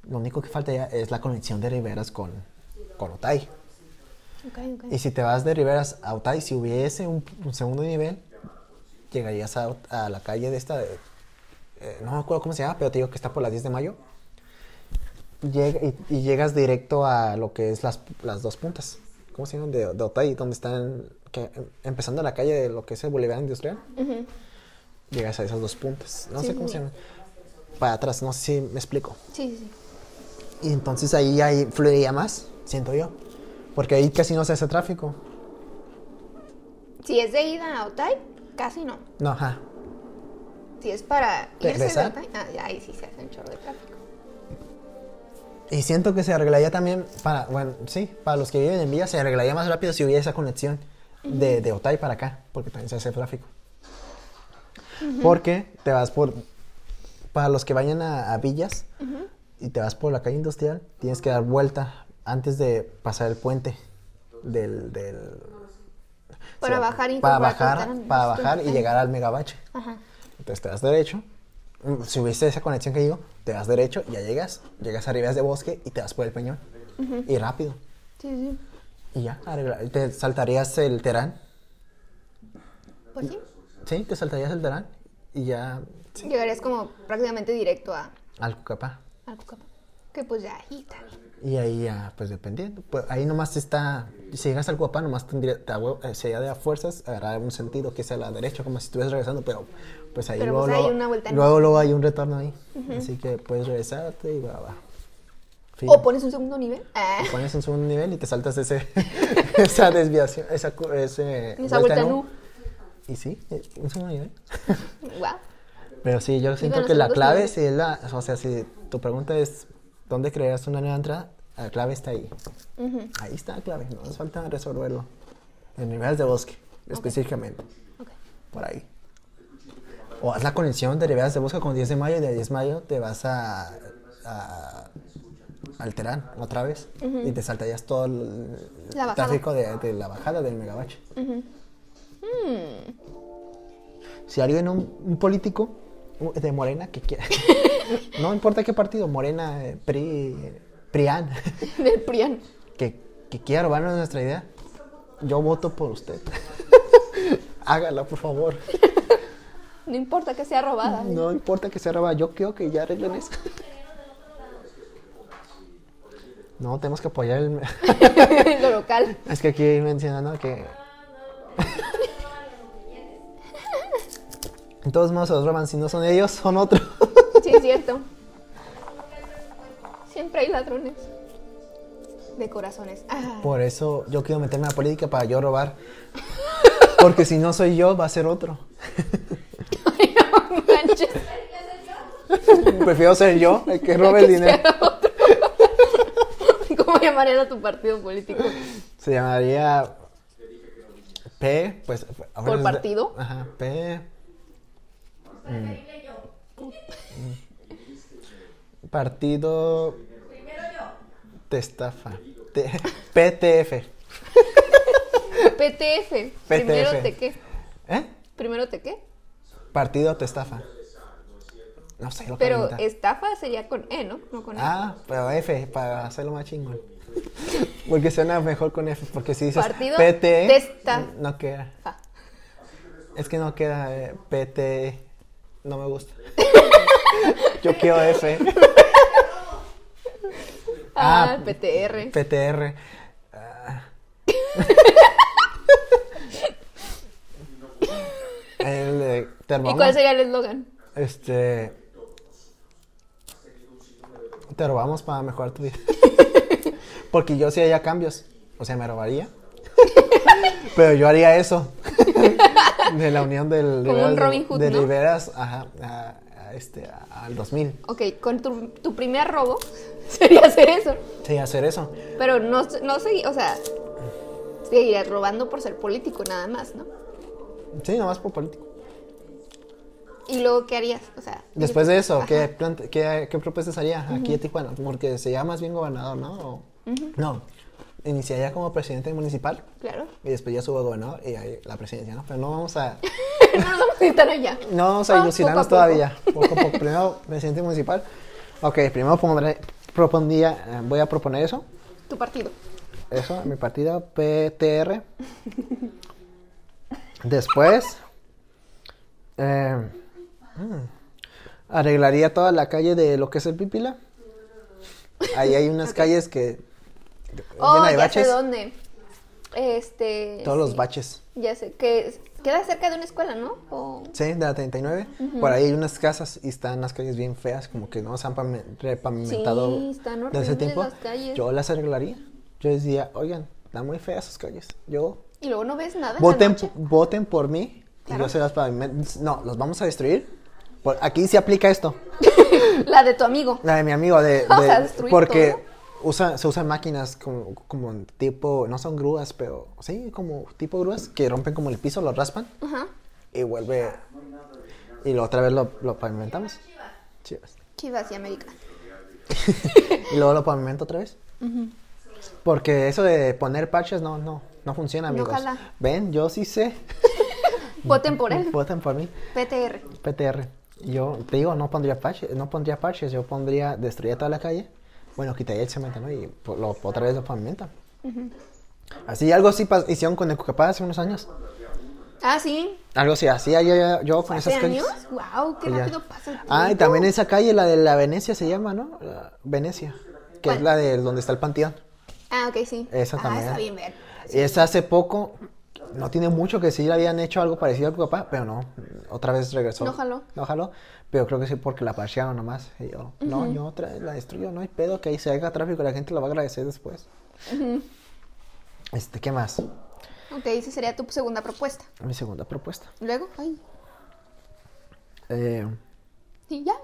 Lo único que falta ya es la conexión de Riberas con, con Otay. Y si te vas de Riberas a Otay, si hubiese un, un segundo nivel, llegarías a, a la calle de esta, de- eh, no me acuerdo cómo se llama, pero te digo que está por la 10 de mayo. Llega- y, y llegas directo a lo que es las, las dos puntas. ¿Cómo se llaman? De, de Otay, donde están, que, em- empezando la calle de lo que es el Boulevard Industrial. Llegas a esas dos puntas. No Sí, sé cómo sí. se llaman. Para atrás, no sé si me explico. Sí, sí, sí. Y entonces ahí, ahí fluiría más, siento yo. Porque ahí casi no se hace tráfico. Si es de ida a Otay, casi no. No, ajá. Si es para irse ¿Regresar? Otay, ah, ahí sí se hace un chorro de tráfico. Y siento que se arreglaría también para, bueno, sí, para los que viven en Villa se arreglaría más rápido si hubiera esa conexión de, de Otay para acá, porque también se hace tráfico. Porque te vas por, para los que vayan a, a Villas, y te vas por la calle industrial, tienes que dar vuelta antes de pasar el puente del... del Para bajar y para bajar, para bajar y llegar al megabache. Ajá. Entonces te das derecho. mm, Si hubiese esa conexión que digo, te das derecho, ya llegas, llegas a Rivas de Bosque y te vas por el peñón. Y rápido. Sí, sí. Y ya, arregla- te saltarías el Terán. Pues sí. Sí, te saltarías el Terán y ya sí, Llegarías como prácticamente directo a, al Cucapá. al Cucapá. Que pues ya ahí está. Y ahí ya, pues dependiendo. Pues ahí nomás está, si llegas al Cucapá, nomás tendría, eh, sería de a fuerzas agarrar un sentido que sea a la derecha, como si estuvieras regresando, pero pues ahí Pero, luego, pues, hay luego, una vuelta luego, luego hay un retorno ahí. Así que puedes regresarte y va, va. O pones un segundo nivel. Ah. pones un segundo nivel y te saltas ese, esa desviación, esa, ese Esa vuelta en U. Y sí, eh, un segundo nivel. Pero sí, yo siento que la clave, niveles. si es la, o sea, si tu pregunta es ¿dónde creas una nueva entrada? La clave está ahí. Ahí está la clave, no nos falta resolverlo. En niveles de bosque, específicamente, por ahí. O haz la conexión de riberas de bosque con 10 de mayo y de 10 de mayo te vas a, a al Terán otra vez y te saltarías todo el La tráfico de, de la bajada del megabache. Si alguien, un, un político uh, de Morena que quiera, no importa qué partido, Morena, eh, PRI, PRIAN, Del Prian. que, que quiera robarnos nuestra idea, yo voto por usted. Hágala, por favor. No importa que sea robada. No importa que sea robada, yo quiero que ya arreglen eso. No, tenemos que apoyar el... Lo local. Es que aquí mencionan ¿no? que... En todos modos se los roban, si no son ellos, son otros. Sí, es cierto. Siempre hay ladrones. De corazones. Ah. Por eso yo quiero meterme a la política para yo robar. Porque si no soy yo, va a ser otro. Ay, no manches. Prefiero ser yo el que robe el Que dinero. Sea otro. ¿Cómo llamarías a tu partido político? Se llamaría P, pues. ¿Por de- partido? Ajá, P. mm, Partido. Testafa. T- PTF. PTF. Primero te qué. ¿Eh? Primero te qué. Partido Testafa. No sé lo que Pero estafa sería con E, ¿no? No con E. Ah, pero F, para hacerlo más chingón. Porque suena mejor con F, porque si dices Partido PT, Testa. no queda. Ah. Es que no queda eh, PT, no me gusta. Yo quiero F. Ah, Ah, PTR. PTR. Ah. El ¿Y cuál sería el eslogan? Este. Te robamos para mejorar tu vida. Porque yo sí haría cambios. O sea, me robaría. Pero yo haría eso. De la unión del Como un Riveras Robin Hood, de ¿no? Riveras ajá, a, a este, a- al 2000. Ok, con tu, tu primer robo sería hacer eso. Sí, hacer eso. Pero no, no seguí, o sea, seguirías robando por ser político nada más, ¿no? Sí, nomás por político. Y luego, ¿qué harías? O sea, Después de eso. ¿qué, qué, qué propuestas haría aquí en Tijuana? Porque se llama más bien gobernador, ¿no? O- No, iniciaría como presidente municipal Claro. y después ya subo a gobernador y ahí la presidencia, ¿no? Pero no vamos a, no nos vamos a estar allá. no vamos a ilusionarnos poco a poco. todavía. Poco poco. Primero, presidente municipal. Ok, primero pondré, propondría, eh, voy a proponer eso. Tu partido. Eso, mi partido, PTR. Después, eh, mm, arreglaría toda la calle de lo que es el Pipila. Ahí hay unas calles que Oh, llena de ya baches. sé dónde. Este. Todos los baches. Ya sé, que queda cerca de una escuela, ¿no? O... Sí, de la 39. Por ahí hay unas casas y están las calles bien feas, como que no se han repavimentado Sí, están ese tiempo. las calles. Yo las arreglaría. Yo decía, oigan, están muy feas sus calles. Yo Y luego no ves nada. en la voten, noche. voten por mí y yo se las pavimento. No, los vamos a destruir. Por- aquí se aplica esto. La de tu amigo. La de mi amigo de, Vamos de- a destruir porque todo. Usa, se usan máquinas como, como tipo, no son grúas, pero sí, como tipo grúas que rompen como el piso, lo raspan Ajá. y vuelve y lo, otra vez lo, lo pavimentamos. Chivas. Chivas y América. y luego lo pavimento otra vez. Porque eso de poner parches no, no, no funciona, No amigos. jala. Ven, yo sí sé. Voten por él. Voten por mí. PTR. PTR. Yo te digo, no pondría parches, no pondría parches, yo pondría, destruiría toda la calle. Bueno, quitaría el cemento, ¿no? Y lo, otra vez lo pavimentan. Así, algo así hicieron con el Cucapá hace unos años. Ah, sí. Algo así, hacía yo, yo, con ¿Hace esas calles. años? Wow, qué rápido pasa el tiempo. Ah, y también esa calle, la de la Venecia se llama, ¿no? La Venecia, que es la de donde está el panteón. Ah, ok, sí. Esa Ah, también. está bien ver. Y esa hace poco, no tiene mucho que sí le habían hecho algo parecido al Cucapá, pero no, otra vez regresó. No jaló. No jaló, pero creo que sí porque la parchearon nomás. Y yo, no, yo otra vez la destruyo, no hay pedo, que ahí se haga tráfico, la gente lo va a agradecer después. Este, ¿qué más? Ok, esa sería tu segunda propuesta. Mi segunda propuesta. Luego, ay, Eh, y ya.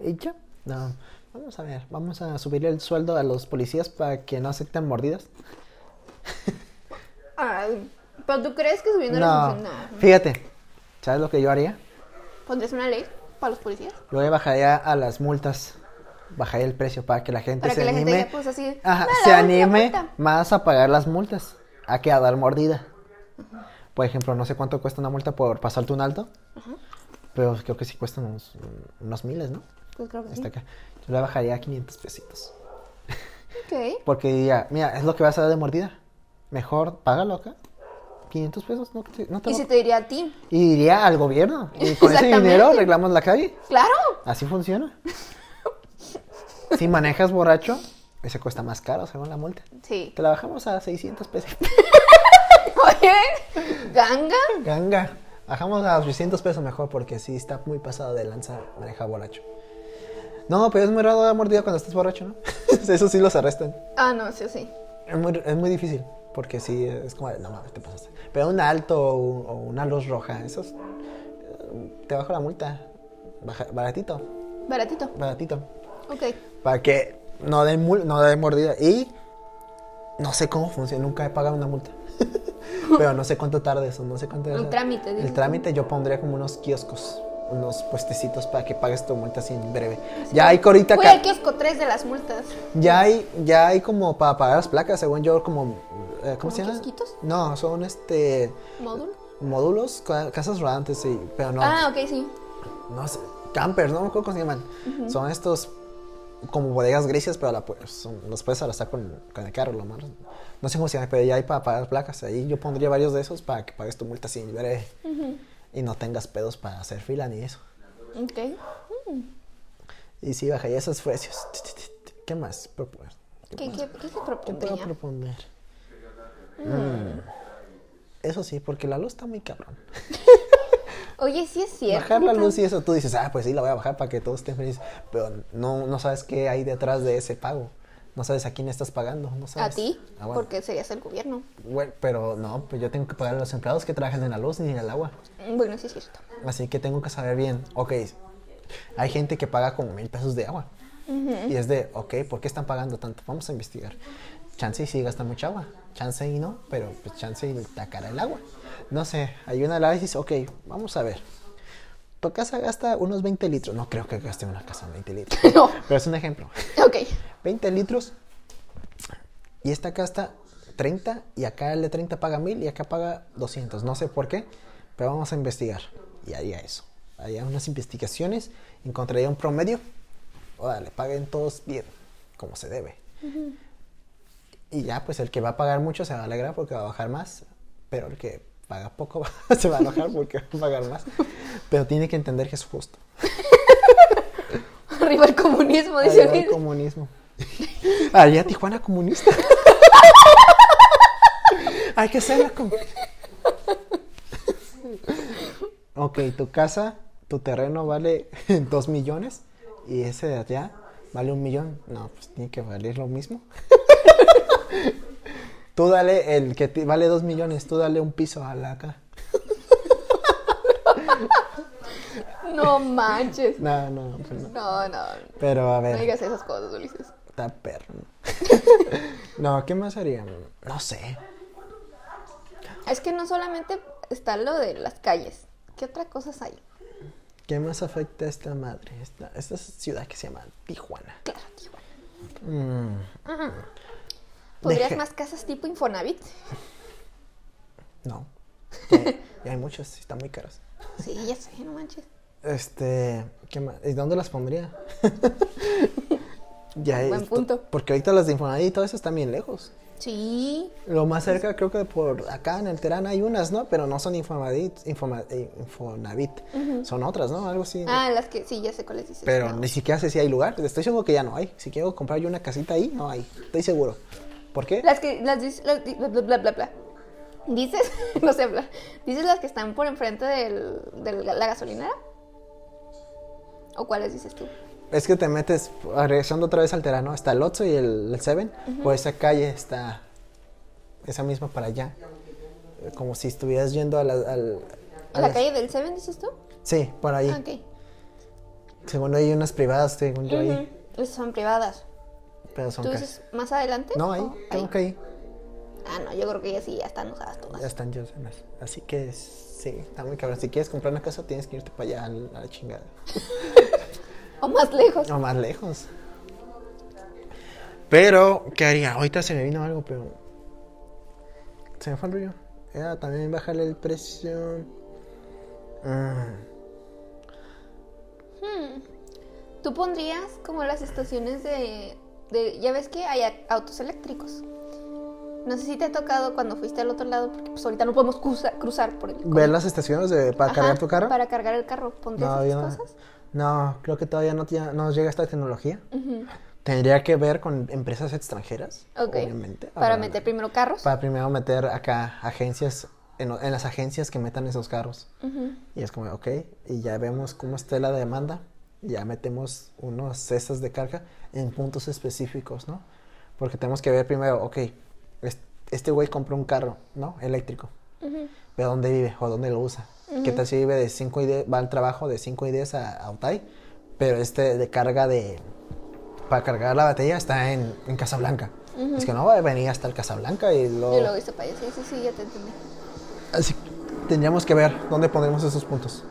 y ya, no, vamos a ver, vamos a subirle el sueldo a los policías para que no acepten mordidas. Ay, pero tú crees que subiendo No, la función, no. fíjate, ¿sabes lo que yo haría? ¿Pondrías una ley para los policías? Yo le bajaría a las multas, bajaría el precio para que la gente Para se que la gente anime, ya, pues, así, Ajá, "Dale, se la anime multa". más a pagar las multas, a que a dar mordida. Por ejemplo, no sé cuánto cuesta una multa por pasarte un alto, pero creo que sí cuesta unos, unos miles, ¿no? Pues creo que sí. Acá. Yo le bajaría a 500 pesitos. Ok. Porque diría, mira, es lo que vas a dar de mordida. Mejor págalo acá. 500 pesos, no te, no te Y si te diría a ti, Y iría al gobierno. Y con ese dinero arreglamos la calle. claro. Así funciona. si manejas borracho, ese cuesta más caro según la multa. Sí. Te la bajamos a 600 pesos. Oye, ganga. Ganga. Bajamos a 800 pesos mejor porque sí está muy pasado de lanza manejar borracho. No, pero es muy raro dar mordida cuando estás borracho, ¿no? Eso sí los arrestan. Ah, no, sí, sí. Es muy, es muy difícil porque sí, es como, no mames, te pasaste. Pero un alto o, un- o una luz roja, esos te bajo la multa. Baja- baratito, Baratito. baratito. Ok. Para que no den, no den mordida. Y no sé cómo funciona, nunca he pagado una multa. Pero no sé cuánto tarde eso, no sé cuánto El trámite, El trámite yo pondría como unos kioscos, unos puestecitos para que pagues tu multa así en breve. Ya hay Fui ca- al kiosco 3 de las multas. ya hay, ya hay como para pagar las placas, según yo, como ¿cómo se ¿Como llama? No, son este ¿Módulo? módulos, ca- casas rodantes, sí, pero no, Ah, ok, sí. no sé, campers, no me acuerdo cómo se llaman. Son estos como bodegas grises, pero la, son- los puedes arrastrar con, con el carro, lo más. No sé cómo se llama, pero ya hay para pagar placas. Ahí yo pondría varios de esos para que pagues tu multa sin breve y no tengas pedos para hacer fila ni eso. Ok. Y sí, bajaría esos precios. ¿Qué más proponer? ¿Qué, qué, qué se ¿Qué puedo proponer? Mm. Eso sí, porque la luz está muy cabrón. Oye, sí es cierto. Bajar la luz y eso, tú dices, ah, pues sí, la voy a bajar para que todos estén felices. Pero no, no sabes qué hay detrás de ese pago. No sabes a quién estás pagando. No A sabes. ti, Ah, bueno. porque serías el gobierno. Bueno, pero no, pues yo tengo que pagar a los empleados que trabajan en la luz ni en el agua. Mm, Bueno, sí es cierto. Así que tengo que saber bien, ok, hay gente que paga como mil pesos de agua. Y es de, ok, ¿por qué están pagando tanto? Vamos a investigar. Chance y sí gasta mucha agua, chance y no, pero pues chance y está cara el agua. No sé, hay un análisis, ok, vamos a ver. Tu casa gasta unos 20 litros. No creo que gaste una casa 20 litros. No. Pero es un ejemplo. Ok. 20 litros y esta gasta 30 y acá el de 30 paga 1000 y acá paga 200. No sé por qué, pero vamos a investigar. Y haría eso. Haría unas investigaciones, encontraría un promedio. Órale, paguen todos bien, como se debe. Y ya, pues el que va a pagar mucho se va a alegrar porque va a bajar más, pero el que paga poco se va a enojar porque va a pagar más. Pero tiene que entender que es justo. Arriba el comunismo, dice Arriba el comunismo. Haría Tijuana comunista. Hay que ser la Ok, tu casa, tu terreno vale dos millones y ese de allá vale un millón. No, pues tiene que valer lo mismo. Tú dale el que te- vale dos millones, tú dale un piso a la acá. No manches. No, no, pues no. No, no. Pero a No ver. digas esas cosas, Ulises. Está perro. no, ¿qué más haría? No sé. Es que no solamente está lo de las calles. ¿Qué otras cosas hay? ¿Qué más afecta a esta madre? Esta, esta ciudad que se llama Tijuana. Claro, Tijuana. Mm, ¿Podrías Deje- más casas tipo Infonavit? no. Ya, ya hay muchas, están muy caras. Sí, ya sé, no manches. Este, ¿qué más? ¿Y dónde las pondría? ya Buen esto- punto. Porque ahorita las de Infonavit y todo eso están bien lejos. Sí. Lo más cerca creo que por acá en el Terán hay unas, ¿no? Pero no son Infonavit, Infoma- eh, Infonavit. Son otras, ¿no? Algo así. Ah, las que sí, ya sé cuáles dices. Pero no. ni siquiera sé si hay lugar. Estoy seguro que ya no hay. Si quiero comprar yo una casita ahí, no hay. Estoy seguro. ¿Por qué? Las que, las las bla, bla, bla. Dices, no sé hablar. Dices las que están por enfrente del, de la gasolinera. ¿O cuáles dices tú? Es que te metes, regresando otra vez al Terán, ¿no? Está el Otso y el, el Seven. Por esa calle está esa misma para allá. Como si estuvieras yendo a la... al- a ¿La las- calle del Seven dices tú? Sí, por ahí. Ah. Según hay unas privadas, según yo. Esas son privadas. Pero son ¿Tú casi- dices más adelante? No, ahí, ¿O tengo que ahí. Ah, no, yo creo que ya sí, ya están usadas todas. Ya están llenas. Así que sí, está muy cabrón. Si quieres comprar una casa, tienes que irte para allá al- a la chingada. O más lejos. O más lejos. Pero, ¿qué haría? Ahorita se me vino algo, pero. Se me fue el rollo. Era también bajarle el precio. Mm, Tú pondrías como las estaciones de, de- Ya ves que hay autos eléctricos. No sé si te ha tocado cuando fuiste al otro lado, porque pues ahorita no podemos cruza- cruzar por el... ¿Ver las estaciones de, para Ajá, cargar tu carro? Para cargar el carro. ¿Pondrías No, esas cosas? No, creo que todavía no, no llega esta tecnología. Tendría que ver con empresas extranjeras, Ok. obviamente. Para meter primero carros. Para primero meter acá agencias, en, en las agencias que metan esos carros. Y es como, ok, y ya vemos cómo está la demanda, ya metemos unos cestas de carga en puntos específicos, ¿no? Porque tenemos que ver primero, ok, es- este güey compró un carro, ¿no? Eléctrico. ¿De dónde vive o dónde lo usa? ¿Qué tal si vive de 5 y 10, va al trabajo de 5 y 10 a, a Otay, pero este de carga de, para cargar la batería está en, en Casablanca. Es que no va a venir hasta el Casablanca y luego... Y luego hice para allá. Sí, sí, sí, ya te entendí. Así tendríamos que ver dónde pondremos esos puntos.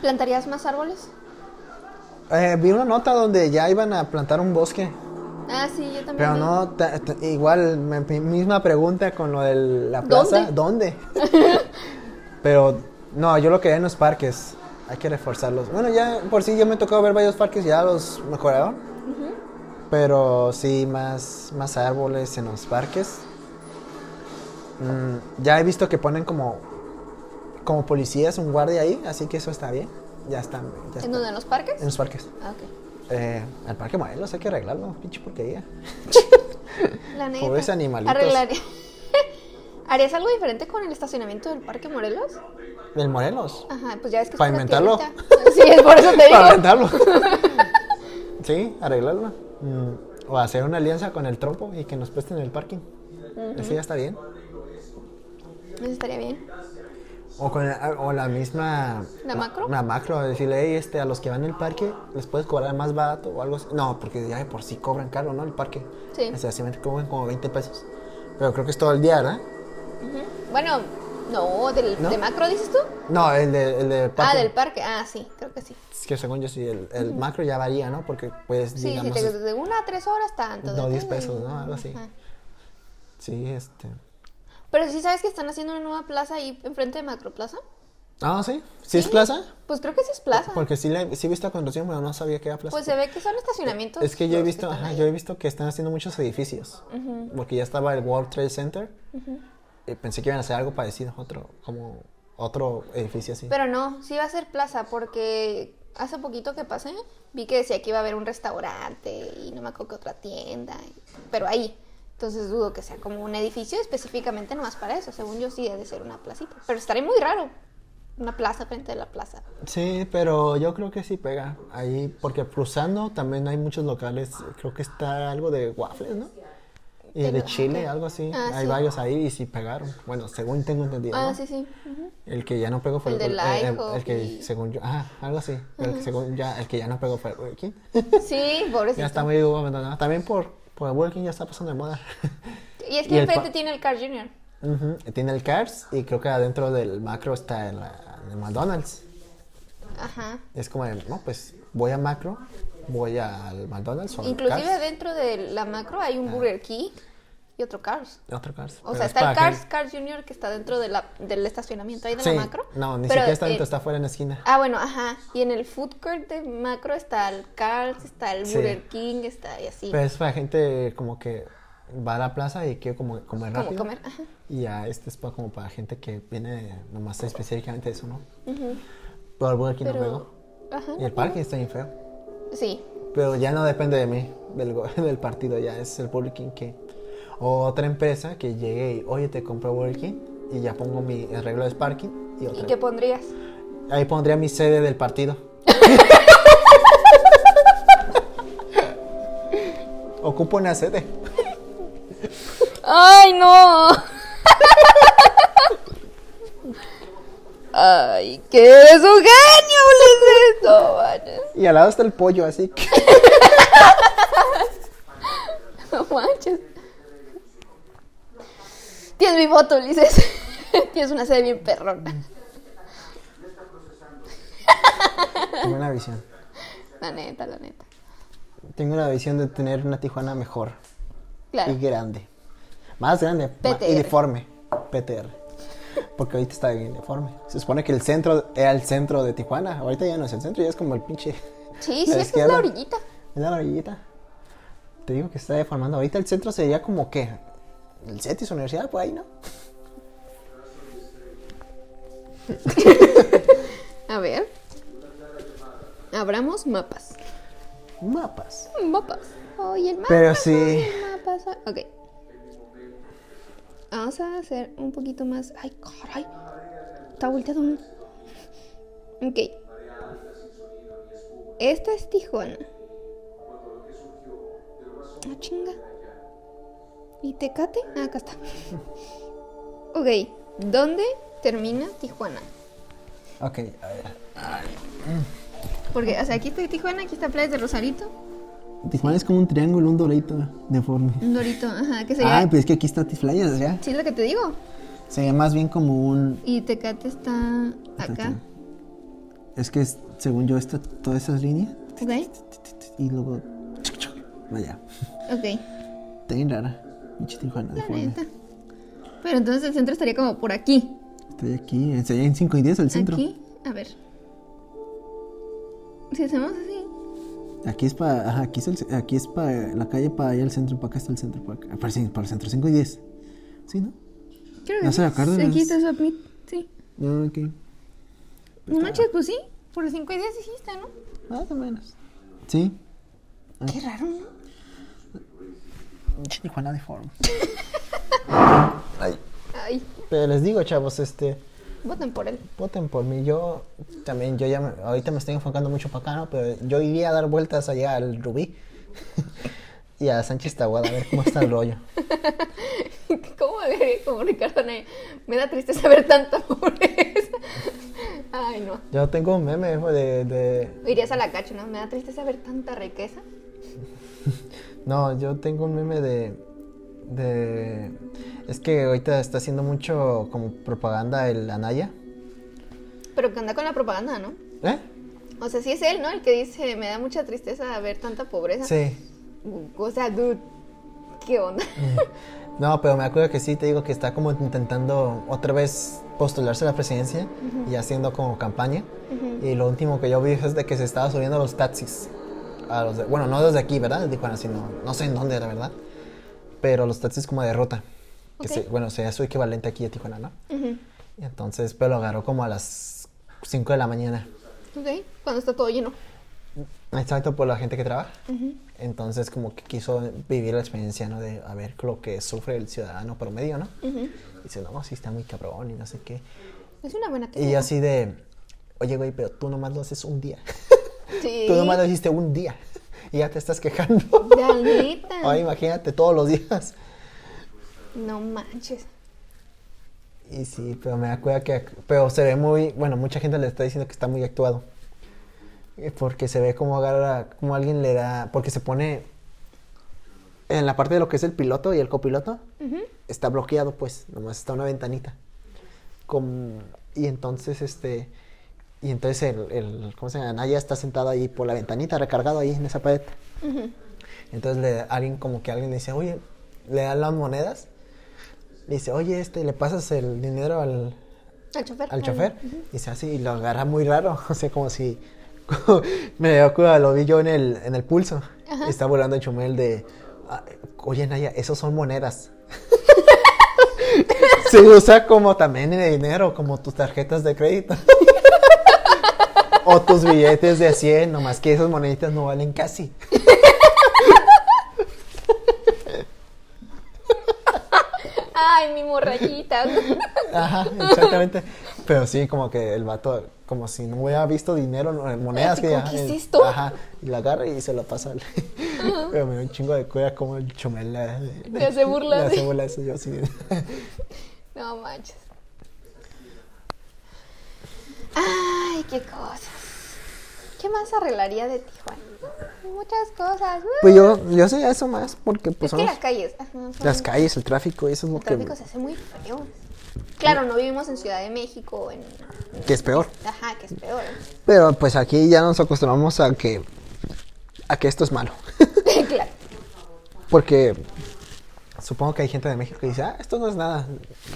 ¿Plantarías más árboles? Eh, vi una nota donde ya iban a plantar un bosque, Ah, sí, yo también. pero vi. no, ta- ta- igual, me- mi misma pregunta con lo de la plaza, ¿dónde? pero no, yo lo quería en los parques, hay que reforzarlos. Bueno, ya por sí yo me tocó ver varios parques, ya los mejoraron, pero sí, más, más árboles en los parques. Mm, ya he visto que ponen como, como policías, un guardia ahí, así que eso está bien, ya están. Ya ¿En dónde? ¿En los parques? En los parques. Ah, ok. Eh, el parque Morelos hay que arreglarlo, pinche porquería. La neta. Pobres animalitos. Arreglaría. ¿Harías algo diferente con el estacionamiento del Parque Morelos? ¿El Morelos? Ajá, pues ya ves que es tierrita. Sí, es por eso te digo. Sí, arreglarlo. Mm, o hacer una alianza con el trompo y que nos presten el parking. Así ya está bien. Eso estaría bien. O, con la, o la misma... ¿La macro? La macro, decirle, "Ey, este, a los que van al parque, ¿les puedes cobrar más barato o algo así? No, porque ya de por sí cobran caro, ¿no? El parque. Sí. O sea, sí me cobran como 20 pesos. Pero creo que es todo el día, ¿verdad? Bueno, no, del, ¿No? ¿de macro dices tú? No, el de, el de parque. Ah, del parque. Ah, sí, creo que sí. Es que según yo sí, el, el macro ya varía, ¿no? Porque pues, Sí, digamos, sí, te- de una a tres horas tanto. no, 10 depende. pesos, ¿no? Algo así. Sí, este... Pero sí sabes que están haciendo una nueva plaza ahí enfrente de Macroplaza. Ah, ¿sí? ¿Sí es plaza? Pues creo que sí es plaza. Porque sí, la, sí he visto la construcción, pero no sabía que era plaza. Pues se ve que son estacionamientos. es que yo he visto, ajá, yo he visto que están haciendo muchos edificios. Porque ya estaba el World Trade Center. Y pensé que iban a hacer algo parecido, otro, como otro edificio así. Pero no, sí va a ser plaza porque hace poquito que pasé vi que decía que iba a haber un restaurante y no me acuerdo qué otra tienda, pero ahí. Entonces dudo que sea como un edificio específicamente nomás para eso. Según yo sí debe ser una placita. Pero estaría muy raro. Una plaza frente a la plaza. Sí, pero yo creo que sí pega ahí, porque cruzando también hay muchos locales, creo que está algo de waffles, ¿no? Y De Chile, algo así. Ah, hay sí. varios ahí y sí pegaron. Bueno, según tengo entendido. Ah, ¿no? sí, sí. El que ya no pegó fue El el, el- el que y- según yo, ah, algo así. El que según ya, el que ya no pegó fue el Burger King. Sí, pobrecito. ya está muy abandonado. También por, por el Burger King ya está pasando de moda. Y es que enfrente tiene el Car Junior. Ujú, Tiene el Cars y creo que adentro del macro está el, el McDonald's. Ajá. Es como, de, no, pues voy a Macro, voy al McDonald's o al Inclusive Cars. dentro de la macro hay un Burger King y otro Cars. Otro Cars. O sea, es está el Cars, gente- Cars Junior que está dentro de la, del estacionamiento ahí de Sí, la macro. no, ni pero, siquiera está dentro, eh, está fuera en la esquina. Ah, bueno, ajá. Y en el food court de macro está el Cars, está el Sí. Burger King, está y así. Pero es para gente como que va a la plaza y quiere como comer Como rápido. comer, ajá. Y ya este es para, como para gente que viene nomás específicamente eso, ¿no? Pero el Burger King no Pero, pegó. ajá. Y el parking está bien feo. Sí. Pero ya no depende de mí, del, del partido, ya es el Burger King que... Otra empresa que llegue y, oye, te compro Burger y ya pongo mi arreglo de parking y ¿Y otra. qué pondrías? Ahí pondría mi sede del partido. Ocupo una sede. ¡Ay, no! ¡Ay, qué eres un genio. Y al lado está el pollo, así que... No manches. Tienes mi voto, Ulises. Tienes una sede bien perrona. Tengo una visión. La neta, la neta. Tengo una visión de tener una Tijuana mejor Claro. y grande. Más grande PTR. y deforme. PTR. Porque ahorita está bien deforme. Se supone que el centro era el centro de Tijuana. Ahorita ya no es el centro, ya es como el pinche. Sí, sí, es la orillita. Es la orillita. Te digo que está deformando. Ahorita el centro sería como que. El CETIS Universidad, por ahí, ¿no? A ver. Abramos mapas. Mapas. Mapas. Oye, el mapa. Pero sí. el. Ok. Vamos a hacer un poquito más. Ay, caray. Está volteado. un- Ok. Esta es Tijuana. Ah, chinga. ¿Y Tecate? Ah, acá está. Ok. ¿Dónde termina Tijuana? Ok, a ver. Porque, o sea, aquí está Tijuana, aquí está Playas de Rosarito. Tijuana es como un triángulo, un dorito deforme. Un dorito, ajá, que sería. Ah, pues es que aquí está Tiflayas, ya. Sí, es lo que te digo. Sería más bien como un. Y Tecate está acá. Es que es- según yo, está todas esas líneas. Ok. Y luego. Vaya. Ok. Está bien rara. Pinche Tijuana La neta. Pero entonces el centro estaría como por aquí. Estoy aquí. Sería en 5 y 10 el centro. Aquí. A ver. Si hacemos así. Aquí es para. Ajá, aquí es, el- aquí es para la calle para allá al centro. Para acá está el centro. Para, acá. para, sí, para el centro. 5 y 10. ¿Sí, no? Creo que No sí. Aquí está Submit. Sí. No, ok. No manches, pues sí. Por los 5 y 10 dijiste, ¿no? Más o menos. Sí. Qué raro, ¿no? Tijuana deforme. Ay. Ay, Pero les digo, chavos, este. voten por él. Voten por mí. Yo también, yo ya me- ahorita me estoy enfocando mucho para acá, ¿no? Pero yo iría a dar vueltas allá al Rubí y a Sánchez Tahuada a ver cómo está el rollo. ¿Cómo le como Ricardo Anaya? Me da tristeza ver tanta pobreza. Ay, no. Yo tengo un meme hijo, de, de... Irías a la cacho, ¿no? Me da tristeza ver tanta riqueza. No, yo tengo un meme de... de... Es que ahorita está haciendo mucho como propaganda el Anaya. Pero que anda con la propaganda, ¿no? ¿Eh? O sea, sí es él, ¿no? El que dice, me da mucha tristeza ver tanta pobreza. Sí. O sea, dude, ¿qué onda? No, pero me acuerdo que sí, te digo que está como intentando otra vez postularse a la presidencia y haciendo como campaña. Y lo último que yo vi es de que se estaba subiendo a los taxis. A los de- bueno, no desde aquí, ¿verdad? De Tijuana, sino, no sé en dónde, la verdad. Pero los taxis como de ruta. Que Ok. se- bueno, sería su equivalente aquí de Tijuana, ¿no? Ujú. Y entonces, pero lo agarró como a las 5 de la mañana. Ok, cuando está todo lleno. Exacto, por la gente que trabaja. Entonces, como que quiso vivir la experiencia, ¿no? De a ver lo que sufre el ciudadano promedio, ¿no? Ujú. Dice, no, sí está muy cabrón y no sé qué. Es una buena Y técnica. así de, oye, güey, pero tú nomás lo haces un día. Sí. Tú nomás lo hiciste un día. Y ya te estás quejando. Ya, neta. Ahora imagínate todos los días. No manches. Y sí, pero me acuerdo que, pero se ve muy, bueno, mucha gente le está diciendo que está muy actuado. Eh, Porque se ve como agarra, como alguien le da, porque se pone en la parte de lo que es el piloto y el copiloto, está bloqueado, pues, nomás está una ventanita. Como- y entonces, este, Y entonces el, el ¿cómo se llama? Naya está sentado ahí por la ventanita, recargado ahí en esa pared. Entonces le, alguien como que alguien le dice, oye, le dan las monedas. Le dice, oye, este, le pasas el dinero al, Al chofer. al chofer. Y dice así, y lo agarra muy raro. O sea, como si. me dio cuidado, lo vi yo en el, en el pulso. Está volando el chumel de. "Ah, Oye, Naya, esos son monedas. Se usa como también de dinero, como tus tarjetas de crédito. O tus billetes de 100, nomás que esas moneditas no valen casi. Ay, mi morrayita. Ajá, exactamente. Pero sí, como que el vato, como si no hubiera visto dinero, no, monedas que ya- ¿qué es? Ajá, y la agarra y se lo pasa. al- Pero me dio un chingo de cuida como el chumel le, hace burla Le hace burla eso, yo sí. No manches. Ay, qué cosas. ¿Qué más arreglaría de Tijuana? Muchas cosas. Pues yo, yo sé eso más porque pues es que las calles. las calles, el tráfico, eso es lo El que, tráfico se hace muy feo. Claro, no vivimos en Ciudad de México, en... que es peor. Ajá, que es peor. Pero pues aquí ya nos acostumbramos a que a que esto es malo. claro. Porque supongo que hay gente de México que dice, ah, esto no es nada.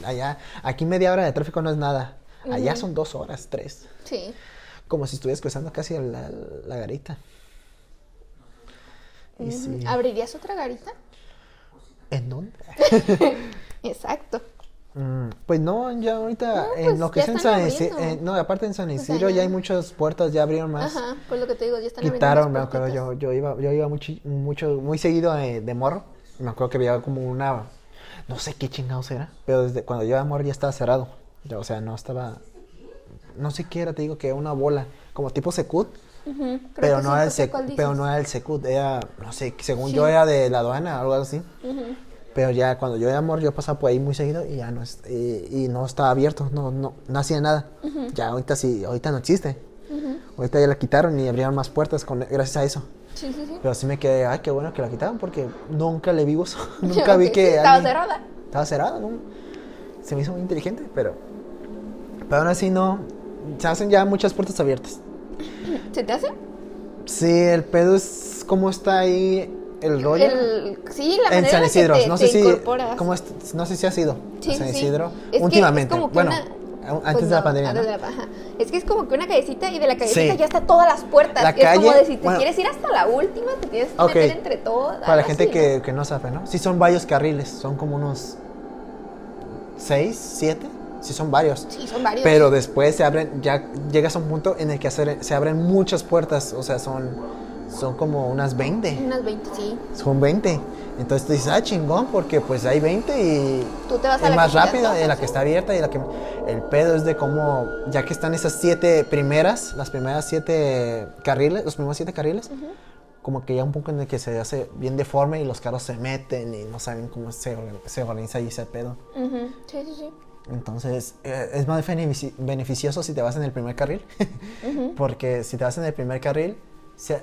Allá, aquí media hora de tráfico no es nada. Allá son dos horas, tres. Sí. Como si estuvieras cruzando casi la, la garita. Sí. ¿Abrirías otra garita? ¿En dónde? Exacto. Mm, pues no, ya ahorita No, en pues lo que es en San Isidro, abriendo. no, aparte en San Isidro ya ya- hay muchas puertas, ya abrieron más. Ajá, pues lo que te digo, ya están Quitaron, me acuerdo, yo, yo iba, yo iba mucho, mucho, muy seguido de, de morro. Me acuerdo que había como una, no sé qué chingados era, pero desde cuando yo iba a morro ya estaba cerrado. O sea, no estaba, no sé qué era, te digo que era una bola, como tipo secut, pero no era el pero no era el secut, era, no sé, según Sí. yo era de la aduana, algo así. Ujú. Pero ya cuando yo era amor, yo pasaba por ahí muy seguido y ya no es, y, y no estaba abierto, no, no, no hacía nada. Ya ahorita sí, ahorita no existe. Ahorita ya la quitaron y abrieron más puertas con, gracias a eso. Sí, sí, sí. Pero sí me quedé, ay, qué bueno que la quitaron porque nunca le vi uso. nunca vi sí, que. estaba alguien- cerrada. Estaba cerrada, ¿no? Se me hizo muy inteligente, pero. Pero aún así no. Se hacen ya muchas puertas abiertas. ¿Se te hace? Sí, el pedo es cómo está ahí el rollo. El, sí, la manera San en la Isidro, que te, no sé si. incorporas. ¿cómo es? No sé si ha sido. Sí, San sí. Isidro. Es que últimamente. es como bueno, una- antes Pues de la pandemia. Es que es como que una callecita y de la callecita Sí. ya está todas las puertas. La es como calle- de si te bueno. quieres ir hasta la última, te tienes que meter entre todas. Para la gente así, que, que no sabe, ¿no? Sí, son varios carriles. Son como unos. ¿Seis? ¿Siete? Sí, son varios. Sí, son varios. Pero después se abren, ya llegas a un punto en el que se abren muchas puertas, o sea, son, son como unas 20, Unas 20, sí. son 20. Entonces tú dices, ah, chingón, porque pues hay 20 y Tú te vas a es la más rápido, todas, y la que está abierta y la que... El pedo es de cómo, ya que están esas siete primeras, las primeras siete carriles, los primeros siete carriles, como que ya un poco en el que se hace bien deforme y los carros se meten y no saben cómo se, se organiza ahí ese pedo. Ujú, Sí, sí, sí. Entonces, eh, es más benefici- beneficioso si te vas en el primer carril. Porque si te vas en el primer carril, se-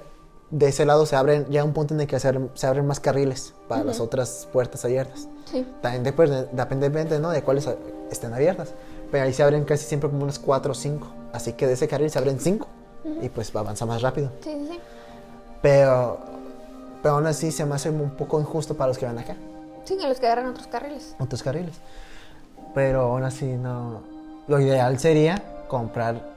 de ese lado se abren, ya un punto en el que se abren, se abren más carriles para las otras puertas abiertas. Sí. También después, de- depende ¿no? de cuáles a- estén abiertas. Pero ahí se abren casi siempre como unos 4 o 5. Así que de ese carril se abren 5. Y pues avanza más rápido. Sí, sí, sí. Pero, pero aún así se me hace un poco injusto para los que van acá. Sí, en los que agarran otros carriles. otros carriles. Pero aún así no. Lo ideal sería comprar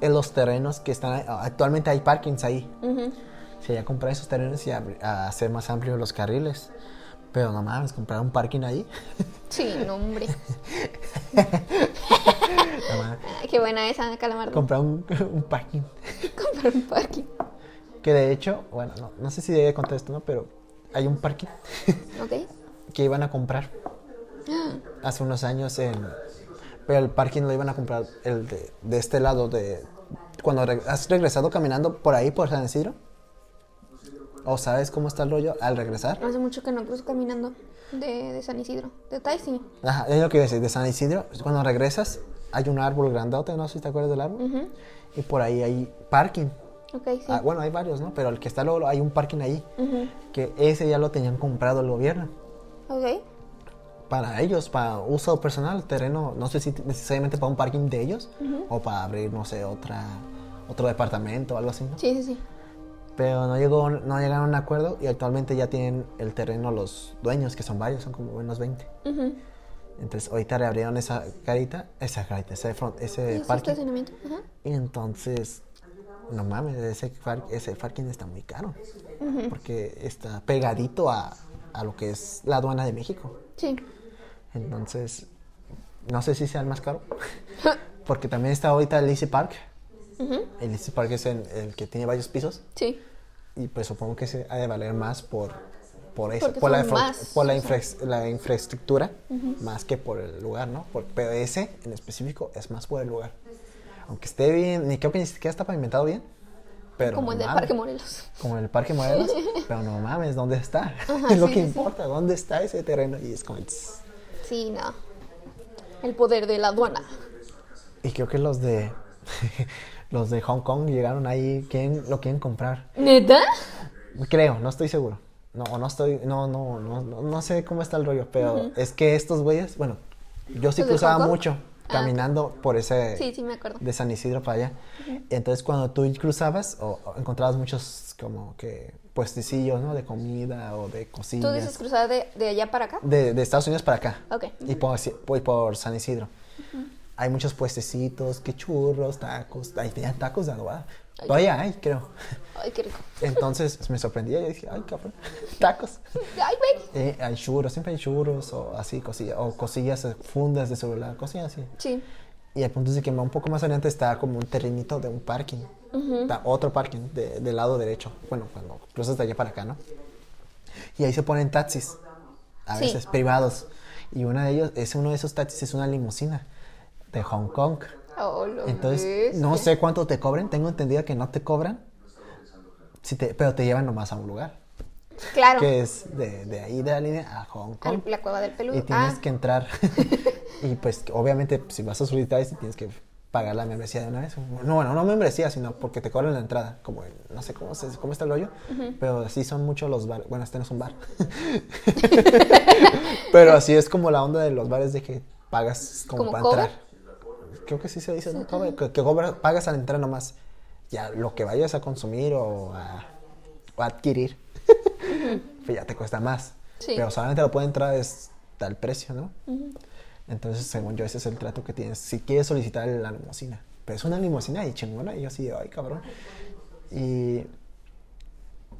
en los terrenos que están ahí. Actualmente hay parkings ahí. Ujú. Sería comprar esos terrenos y a hacer más amplios los carriles. Pero no mames, comprar un parking ahí. Sí, no, hombre. No qué buena esa, calamardo. comprar un, un parking. Comprar un parking. Que de hecho, bueno, no, no sé si debe contar esto, ¿no? Pero hay un parking ¿Ok? que iban a comprar hace unos años en... Pero el parking lo iban a comprar el de, de este lado de... Cuando has regresado caminando por ahí, por San Isidro. ¿O sabes cómo está el rollo al regresar? Hace mucho que no cruzo caminando de, de San Isidro. De Taisi. Ajá, es lo que iba a decir, de San Isidro. Cuando regresas, hay un árbol grandote, no sé si te acuerdas del árbol. Ujú. Y por ahí hay parking. Ok, sí. Ah, bueno, hay varios, ¿no? Pero el que está luego, hay un parking ahí. Que ese ya lo tenían comprado el gobierno. Ok. Para ellos, para uso personal, terreno, no sé si necesariamente para un parking de ellos o para abrir, no sé, otra, otro departamento o algo así, ¿no? Sí, sí, sí. Pero no, llegó, no llegaron a un acuerdo y actualmente ya tienen el terreno los dueños, que son varios, son como unos 20. Ujú. Entonces ahorita reabrieron esa carita, esa carita, ese, front- ¿Y ese parking. estacionamiento? Ajá. Y entonces, no mames, ese, ese parking está muy caro. Porque está pegadito a, a lo que es la aduana de México. Sí. Entonces, no sé si sea el más caro. Porque también está ahorita el Easy Park. El Easy Park es el, el que tiene varios pisos. Sí. Y pues supongo que se ha de valer más por, por eso, Porque por, la, son infra- más, por la, o sea. infra- la infraestructura, más que por el lugar, ¿no? Por, pero ese en específico es más por el lugar. Aunque esté bien, ni creo que ni siquiera está pavimentado bien. Pero Como el no del mames, Parque Morelos. Como en el Parque Morelos. pero no mames, ¿dónde está? Ajá, es lo sí, que sí. importa, ¿dónde está ese terreno? Y es como... tss. El poder de la aduana. Y creo que los de... los de Hong Kong llegaron ahí, quieren, lo quieren comprar. ¿Neta? Creo, no estoy seguro. No, no estoy, no, no, no, no, sé cómo está el rollo, pero es que estos güeyes, bueno, yo sí ¿Los de cruzaba mucho caminando por ese Sí, sí, me acuerdo. de San Isidro para allá. Entonces cuando tú cruzabas o, o encontrabas muchos como que puestecillos, ¿no? De comida o de ¿Tú cosillas. dices cruzar de, de allá para acá? De, de Estados Unidos para acá. Ok. Y por, y por San Isidro. Hay muchos puestecitos, que churros, tacos. Ahí tenían tacos de adobada. Ay. Todavía hay, creo. Ay, qué rico. Entonces me sorprendía y dije, ay, cabrón, tacos. Ay, güey. Eh, hay churros, siempre hay churros o así, cosillas, o cosillas, eh, fundas de celular, cosillas así. Sí. Y el punto es de que un poco más adelante está como un terrenito de un parking. Está otro parking de- del lado derecho. Bueno, cuando cruzas de allá para acá, ¿no? Y ahí se ponen taxis, a Sí. veces privados. Y uno de ellos, es uno de esos taxis es una limusina de Hong Kong. Oh, Entonces, ves. no sé cuánto te cobren. Tengo entendido que no te cobran, si te, pero te llevan nomás a un lugar. Claro. Que es de, de ahí de la línea a Hong Kong. Al- La cueva del peludo. Y tienes ah, que entrar. y pues, obviamente, si vas a solicitar eso, tienes que pagar la membresía de una vez. No, bueno, no membresía, sino porque te cobran la entrada. Como, no sé cómo, se, cómo está el rollo, pero así son muchos los bares. Bueno, este no es un bar. pero así es como la onda de los bares de que pagas como ¿Como para cover? entrar. Creo que sí se dice, ¿no? Que, que cobra- pagas al entrar nomás. Ya lo que vayas a consumir o a, o a adquirir, pues ya te cuesta más. Sí. Pero solamente lo puede entrar es tal precio, ¿no? Entonces, según yo, ese es el trato que tienes. Si quieres solicitar la limusina. Pero es una limusina y chingona. Y yo así, ay, cabrón. Y,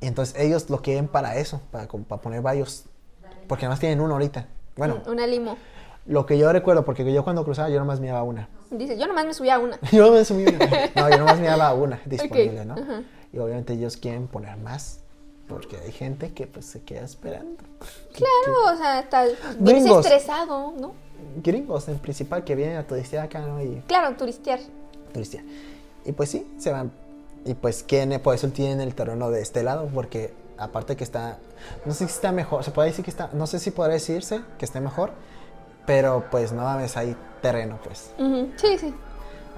y entonces ellos lo quieren para eso, para, para poner varios. Porque además tienen uno ahorita. Bueno, Una limo. lo que yo recuerdo, porque yo cuando cruzaba, yo nomás miraba una. Dice, yo nomás me subí a una. Yo me subí una. No, yo nomás miraba una disponible, Ok, ¿no? ajá. Y obviamente ellos quieren poner más. Porque hay gente que pues se queda esperando. Claro, o sea, está vienes estresado, ¿no? Gringos en principal que vienen a turistear acá, ¿no? Y Claro, turistear. turistear. Y pues sí, se van. Y pues quieren, por eso tienen el terreno de este lado, porque aparte que está, no sé si está mejor, se puede decir que está, no sé si podrá decirse que esté mejor, pero pues no mames, hay terreno, pues. Sí, sí.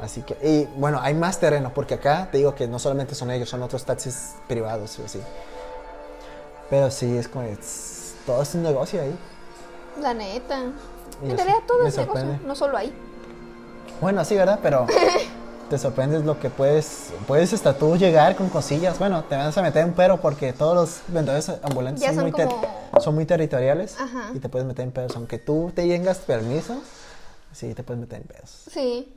Así que, y bueno, hay más terreno, porque acá te digo que no solamente son ellos, son otros taxis privados y así. Pero sí, es como, es- todo es un negocio ahí. La neta. Y En realidad todo es negocio, no solo ahí. Bueno, sí, ¿verdad? Pero te sorprendes lo que puedes, puedes hasta tú llegar con cosillas. Bueno, te vas a meter en pero porque todos los vendedores ambulantes son, son muy, como- son muy territoriales Ajá. y te puedes meter en pedos. Aunque tú te tengas permiso, sí, te puedes meter en pedos. Sí.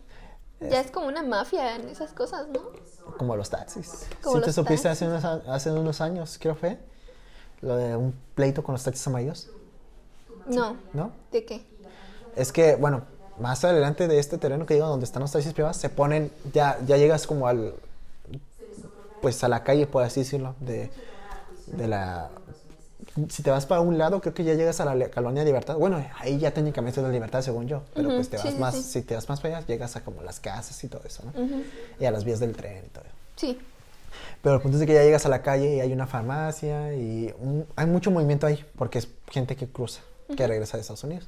Ya es como una mafia en esas cosas, ¿no? Como los taxis. Como si te supiste taxis. hace unos, hace unos años, creo fue, lo de un pleito con los taxis amarillos, No. ¿no? ¿De qué? Es que, bueno, más adelante de este terreno que digo, donde están los taxis privados, se ponen, ya, ya llegas como al, pues a la calle, por así decirlo, de, de la, si te vas para un lado, creo que ya llegas a la colonia Libertad. Bueno, ahí ya técnicamente es la Libertad, según yo, pero pues te vas sí, más, sí. si te vas más para allá, llegas a como las casas y todo eso, ¿no? Y a las vías del tren y todo. Sí. Pero el punto es de que ya llegas a la calle y hay una farmacia y un- hay mucho movimiento ahí porque es gente que cruza, que regresa de Estados Unidos.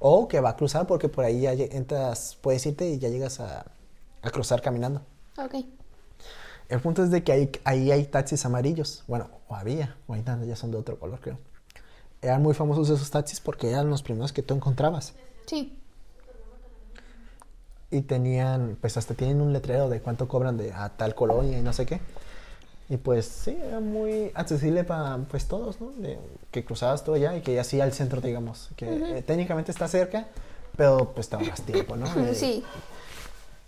O que va a cruzar porque por ahí ya entras, puedes irte y ya llegas a, a cruzar caminando. Ok. El punto es de que ahí, ahí hay taxis amarillos. Bueno, o había, ahorita ya son de otro color, creo. eran muy famosos esos taxis porque eran los primeros que tú encontrabas. Sí. Y tenían, pues hasta tienen un letrero de cuánto cobran de a tal colonia y no sé qué. Y pues sí, era muy accesible para pues todos, ¿no? De, que cruzabas todo allá y que ya sí al centro, digamos. Que eh, técnicamente está cerca, pero pues te ahorras tiempo, ¿no? Eh, Sí.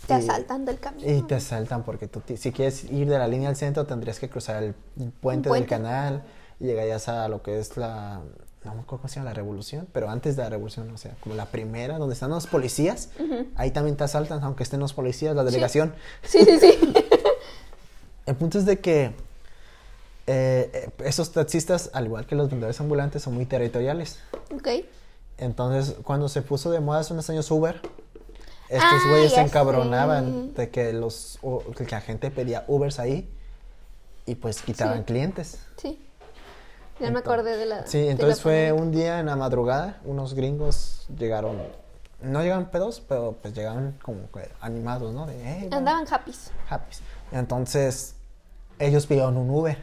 Te y- asaltan del camino. Y te asaltan porque tú, si quieres ir de la línea al centro, tendrías que cruzar el puente, del canal y llegarías a lo que es la. No me acuerdo cómo se llama la revolución, pero antes de la revolución, o sea, como la primera, donde están los policías, ahí también te asaltan, aunque estén los policías, la delegación. Sí, sí, sí. El punto es de que eh, esos taxistas, al igual que los vendedores ambulantes, son muy territoriales. ok. Entonces, cuando se puso de moda hace unos años Uber, estos Ah, güeyes se encabronaban sé. de que, los, o- que la gente pedía Ubers ahí y pues quitaban Sí. clientes. Sí. Ya me Ento- acordé de la. Sí, entonces fue un día en la madrugada, unos gringos llegaron, no llegaban pedos, pero pues llegaban como animados, ¿no? De, "Hey, va". Andaban happies. Happy. Entonces, ellos pidieron un Uber.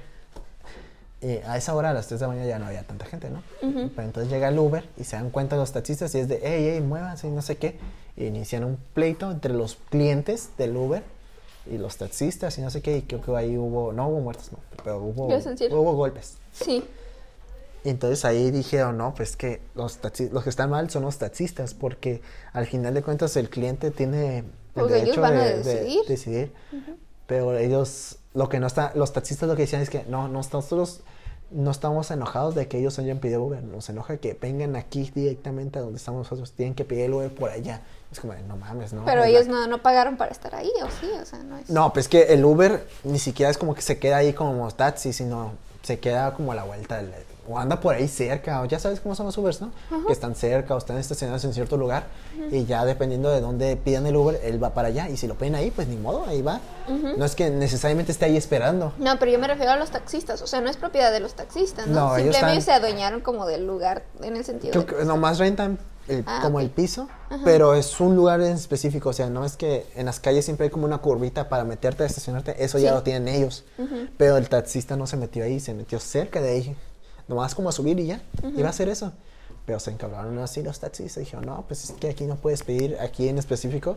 Y a esa hora, a las 3 de la mañana, ya no había tanta gente, ¿no? Pero entonces llega el Uber y se dan cuenta los taxistas y es de, hey, hey, muévanse y no sé qué. Y inician un pleito entre los clientes del Uber y los taxistas y no sé qué. Y creo que ahí hubo, no hubo muertos, no, pero hubo, hubo golpes. Sí. Y entonces ahí dijeron, no, pues que los, los que están mal son los taxistas, porque al final de cuentas el cliente tiene el Pues ellos derecho a de, de decidir. decidir. Pero ellos, lo que no está, los taxistas lo que decían es que no, no, nosotros no estamos enojados de que ellos hayan pedido Uber, nos enoja que vengan aquí directamente a donde estamos nosotros, tienen que pedir el Uber por allá. Es como, no mames, no. Pero ellos no, no pagaron para estar ahí, ¿o sí? O sea, no es. no, pues que el Uber ni siquiera es como que se queda ahí como taxi, sino se queda como a la vuelta del, o anda por ahí cerca, o ya sabes cómo son los Ubers, ¿no? Que están cerca o están estacionados en cierto lugar y ya dependiendo de dónde pidan el Uber, él va para allá y si lo piden ahí, pues ni modo, ahí va. No es que necesariamente esté ahí esperando. No, pero yo me refiero a los taxistas. O sea, no es propiedad de los taxistas, ¿no? No, ellos Simplemente están- se adueñaron como del lugar en el sentido Creo de. que nomás rentan el- Ah, como ok. el piso, pero es un lugar en específico, o sea, no es que en las calles siempre hay como una curvita para meterte a estacionarte, eso ya Sí. lo tienen ellos, pero el taxista no se metió ahí, se metió cerca de ahí, nomás como a subir y ya, iba a hacer eso. Pero se encabronaron así los taxistas y dijeron, no, pues es que aquí no puedes pedir, aquí en específico,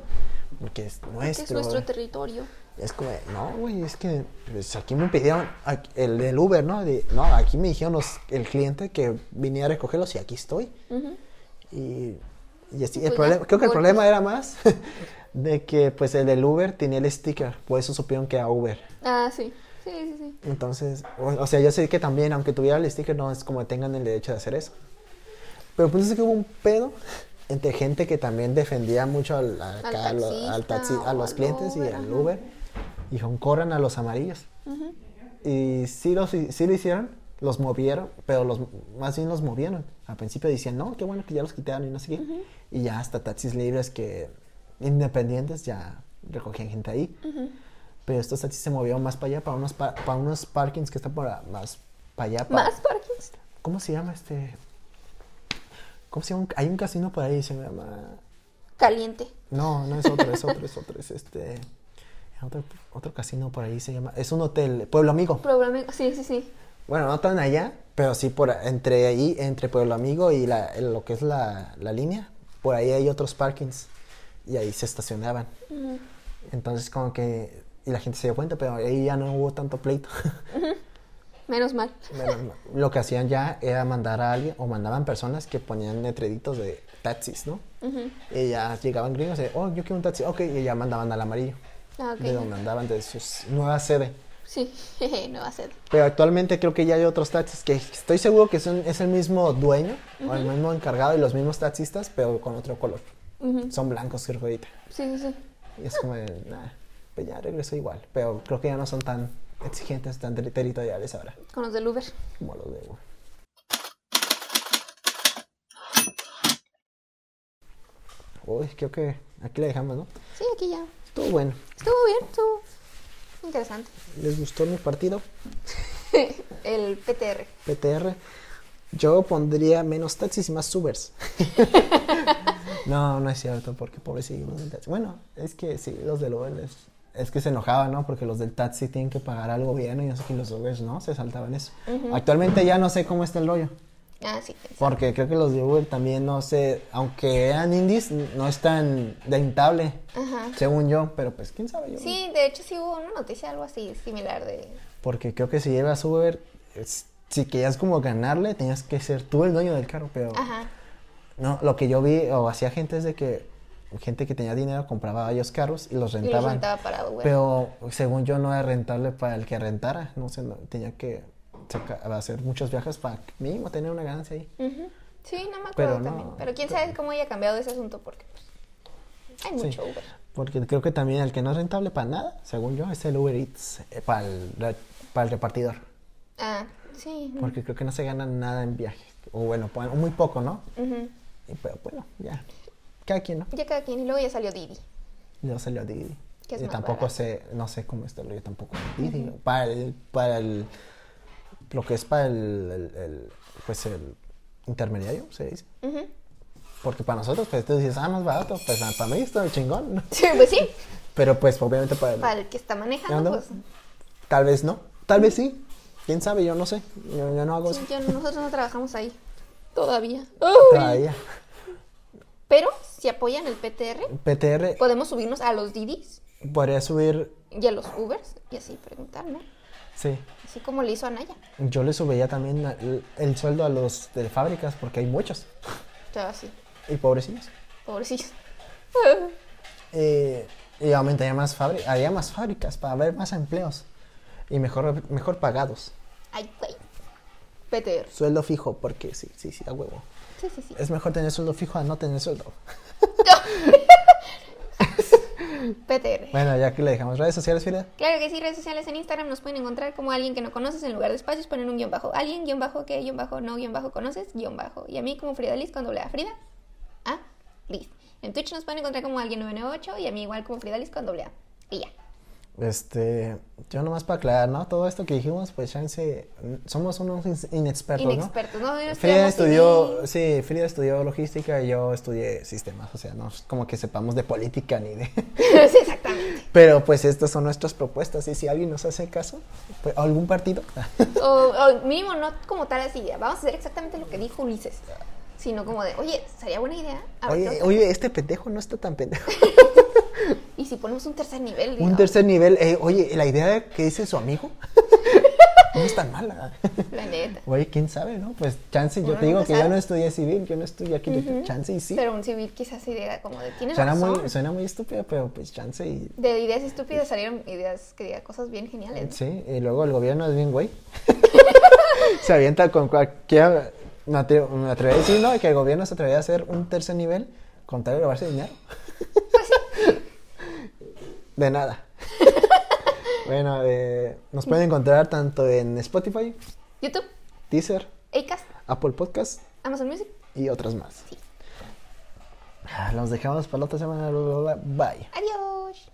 porque es nuestro. es nuestro territorio. Es como, no, güey, es que pues, aquí me pidieron aquí- el del Uber, ¿no? De, no, aquí me dijeron los- el cliente que viniera a recogerlos y aquí estoy. Y, y así, el Pues problema, creo que el problema era más de que pues el del Uber tenía el sticker, por eso supieron que era Uber. Ah, sí. Sí, sí, sí. Entonces, o, o sea, yo sé que también, aunque tuviera el sticker, no es como que tengan el derecho de hacer eso. Pero pues es que hubo un pedo entre gente que también defendía mucho al, a- Al al taxi- a los clientes y al. Uber. Y dijeron, corran a los amarillos. Y sí, los, sí lo hicieron, los movieron, pero los, más bien los movieron. Al principio decían, no, qué bueno que ya los quitaron y no sé qué. Y ya hasta taxis libres que independientes ya recogían gente ahí. Pero estos taxis se movieron más para allá, para unos, pa- para unos parkings que están por más para allá. para- ¿Más parkings? ¿Cómo se llama este? ¿Cómo se llama? Hay un casino por ahí, se llama... Caliente. No, no es otro, es otro, es otro, es este... Otro, otro casino por ahí se llama... Es un hotel, Pueblo Amigo. Problema. Sí, sí, sí. Bueno, no tan allá, pero sí por entre ahí, entre Pueblo Amigo y la, lo que es la, la línea, por ahí hay otros parkings y ahí se estacionaban. Entonces como que, y la gente se dio cuenta, pero ahí ya no hubo tanto pleito. Menos mal. Menos mal. lo que hacían ya era mandar a alguien, o mandaban personas que ponían letreritos de taxis, ¿no? Y ya llegaban gringos y, oh, yo quiero un taxi, ok, y ya mandaban al amarillo, Ah, ok. de donde andaban, de su nueva sede. Sí, no va a ser. Pero actualmente creo que ya hay otros taxis que estoy seguro que son, es el mismo dueño o el mismo encargado y los mismos taxistas, pero con otro color. Son blancos, creo ahorita. Sí, sí, sí. Y es como, nah, pues ya regresó igual. Pero creo que ya no son tan exigentes, tan ter- territoriales ahora, Con los del Uber. como los de Uber. Uy, creo que aquí le dejamos, ¿no? Sí, aquí ya. Estuvo bueno. Estuvo bien, estuvo interesante. ¿Les gustó mi partido? El PTR. PTR. Yo pondría menos taxis y más Ubers. no, no es cierto, porque pobrecillos. Bueno, es que sí, los del Uber es, es que se enojaban, ¿no? Porque los del taxi tienen que pagar al gobierno y no sé qué, los Ubers no, se saltaban eso. Actualmente ya no sé cómo está el rollo. Ah, sí. pensé. Porque creo que los de Uber también, no sé, aunque eran indies, no están rentable, Ajá. según yo, pero pues quién sabe yo. Sí, de hecho sí hubo una noticia algo así similar de... Porque creo que si llevas Uber, es- si querías como ganarle, tenías que ser tú el dueño del carro, pero Ajá. no, lo que yo vi o hacía gente es de que gente que tenía dinero compraba varios carros y los Y los rentaban. rentaba para Uber. Pero según yo no era rentable para el que rentara, no sé, no- tenía que saca- hacer muchos viajes para mínimo tener una ganancia ahí. Sí, no me acuerdo Pero no. también. Pero quién sabe cómo haya cambiado ese asunto porque pues, hay Sí. mucho Uber. Porque creo que también el que no es rentable para nada, según yo, es el Uber Eats, eh, para el, para el repartidor. Ah, sí. Porque creo que no se gana nada en viaje. O bueno, muy poco, ¿no? Y, pero bueno, ya. Cada quien, ¿no? Ya cada quien. Y luego ya salió Didi. Yo salió Didi. Que es y más tampoco barato. sé, no sé cómo está yo tampoco. Didi, para el, para el, lo que es para el, el- el, pues el intermediario, se dice. Porque para nosotros, pues tú dices, ah, más barato, pues ah, para mí está chingón. ¿no? Sí, pues sí. Pero pues obviamente para el, Para el que está manejando, pues... tal vez no, tal vez sí. ¿Quién sabe? Yo no sé. Yo, yo no hago eso yo- nosotros no trabajamos ahí. Todavía. todavía. Pero si apoyan el PTR, PTR podemos subirnos a los Didis podría subir, y a los Ubers y así preguntar, ¿no? sí. Así como le hizo a Naya. Yo le subiría también el, el sueldo a los de fábricas porque hay muchos. O sea, así. Y pobrecillos. Pobrecillos. Eh, y aumentaría más fábri- haría más fábricas para haber más empleos. Y mejor, mejor pagados. Ay, güey. PTR. Sueldo fijo, porque sí, sí, sí, a huevo. Sí, sí, sí. Es mejor tener sueldo fijo a no tener sueldo. PTR. Bueno, ya que le dejamos redes sociales, Frida. Claro que sí, redes sociales en Instagram nos pueden encontrar como alguien que no conoces en lugar de espacios ponen un guion bajo. Alguien, guion bajo, que, guion bajo, no, guion bajo, conoces, guion bajo. Y a mí como Frida Liz con doble A. Frida, A, Liz. En Twitch nos pueden encontrar como alguien 998 y a mí igual como Frida Liz con doble A. Y ya. Este, yo nomás para aclarar, ¿no? Todo esto que dijimos, pues chance, somos unos in- inexpertos, ¿no? Inexpertos, ¿no? No Frida estudió, sí, Frida estudió logística y yo estudié sistemas, o sea, no es como que sepamos de política ni de... sí, exactamente. Pero pues estas son nuestras propuestas y si alguien nos hace caso, pues, algún partido, O, o mínimo no como tal así, vamos a hacer exactamente lo que dijo Ulises. Sino como de, oye, sería buena idea. A ver, ¿qué oye, oye, este pendejo no está tan pendejo. Y si ponemos un tercer nivel. Un tercer nivel, eh, oye, la idea que dice su amigo no es tan mala. La neta. Oye, quién sabe, ¿no? Pues chance, yo te digo que yo no estudié civil, yo no estudié aquí, Ujú. chance y sí. Pero un civil quizás idea como de, tienes Suena razón. muy, suena muy estúpido, pero pues chance y... De ideas estúpidas salieron ideas que diga cosas bien geniales. Sí, y luego el gobierno es bien güey. se avienta con cualquier... Me atre- me atrevería a decir, ¿no? Que el gobierno se atrevería a hacer un tercer nivel con tal de robarse dinero. De nada. bueno, eh, nos pueden encontrar tanto en Spotify, YouTube, Deezer, Acast, Apple Podcast Amazon Music. y otras más. Ah, Los dejamos para la otra semana. Bye. Adiós.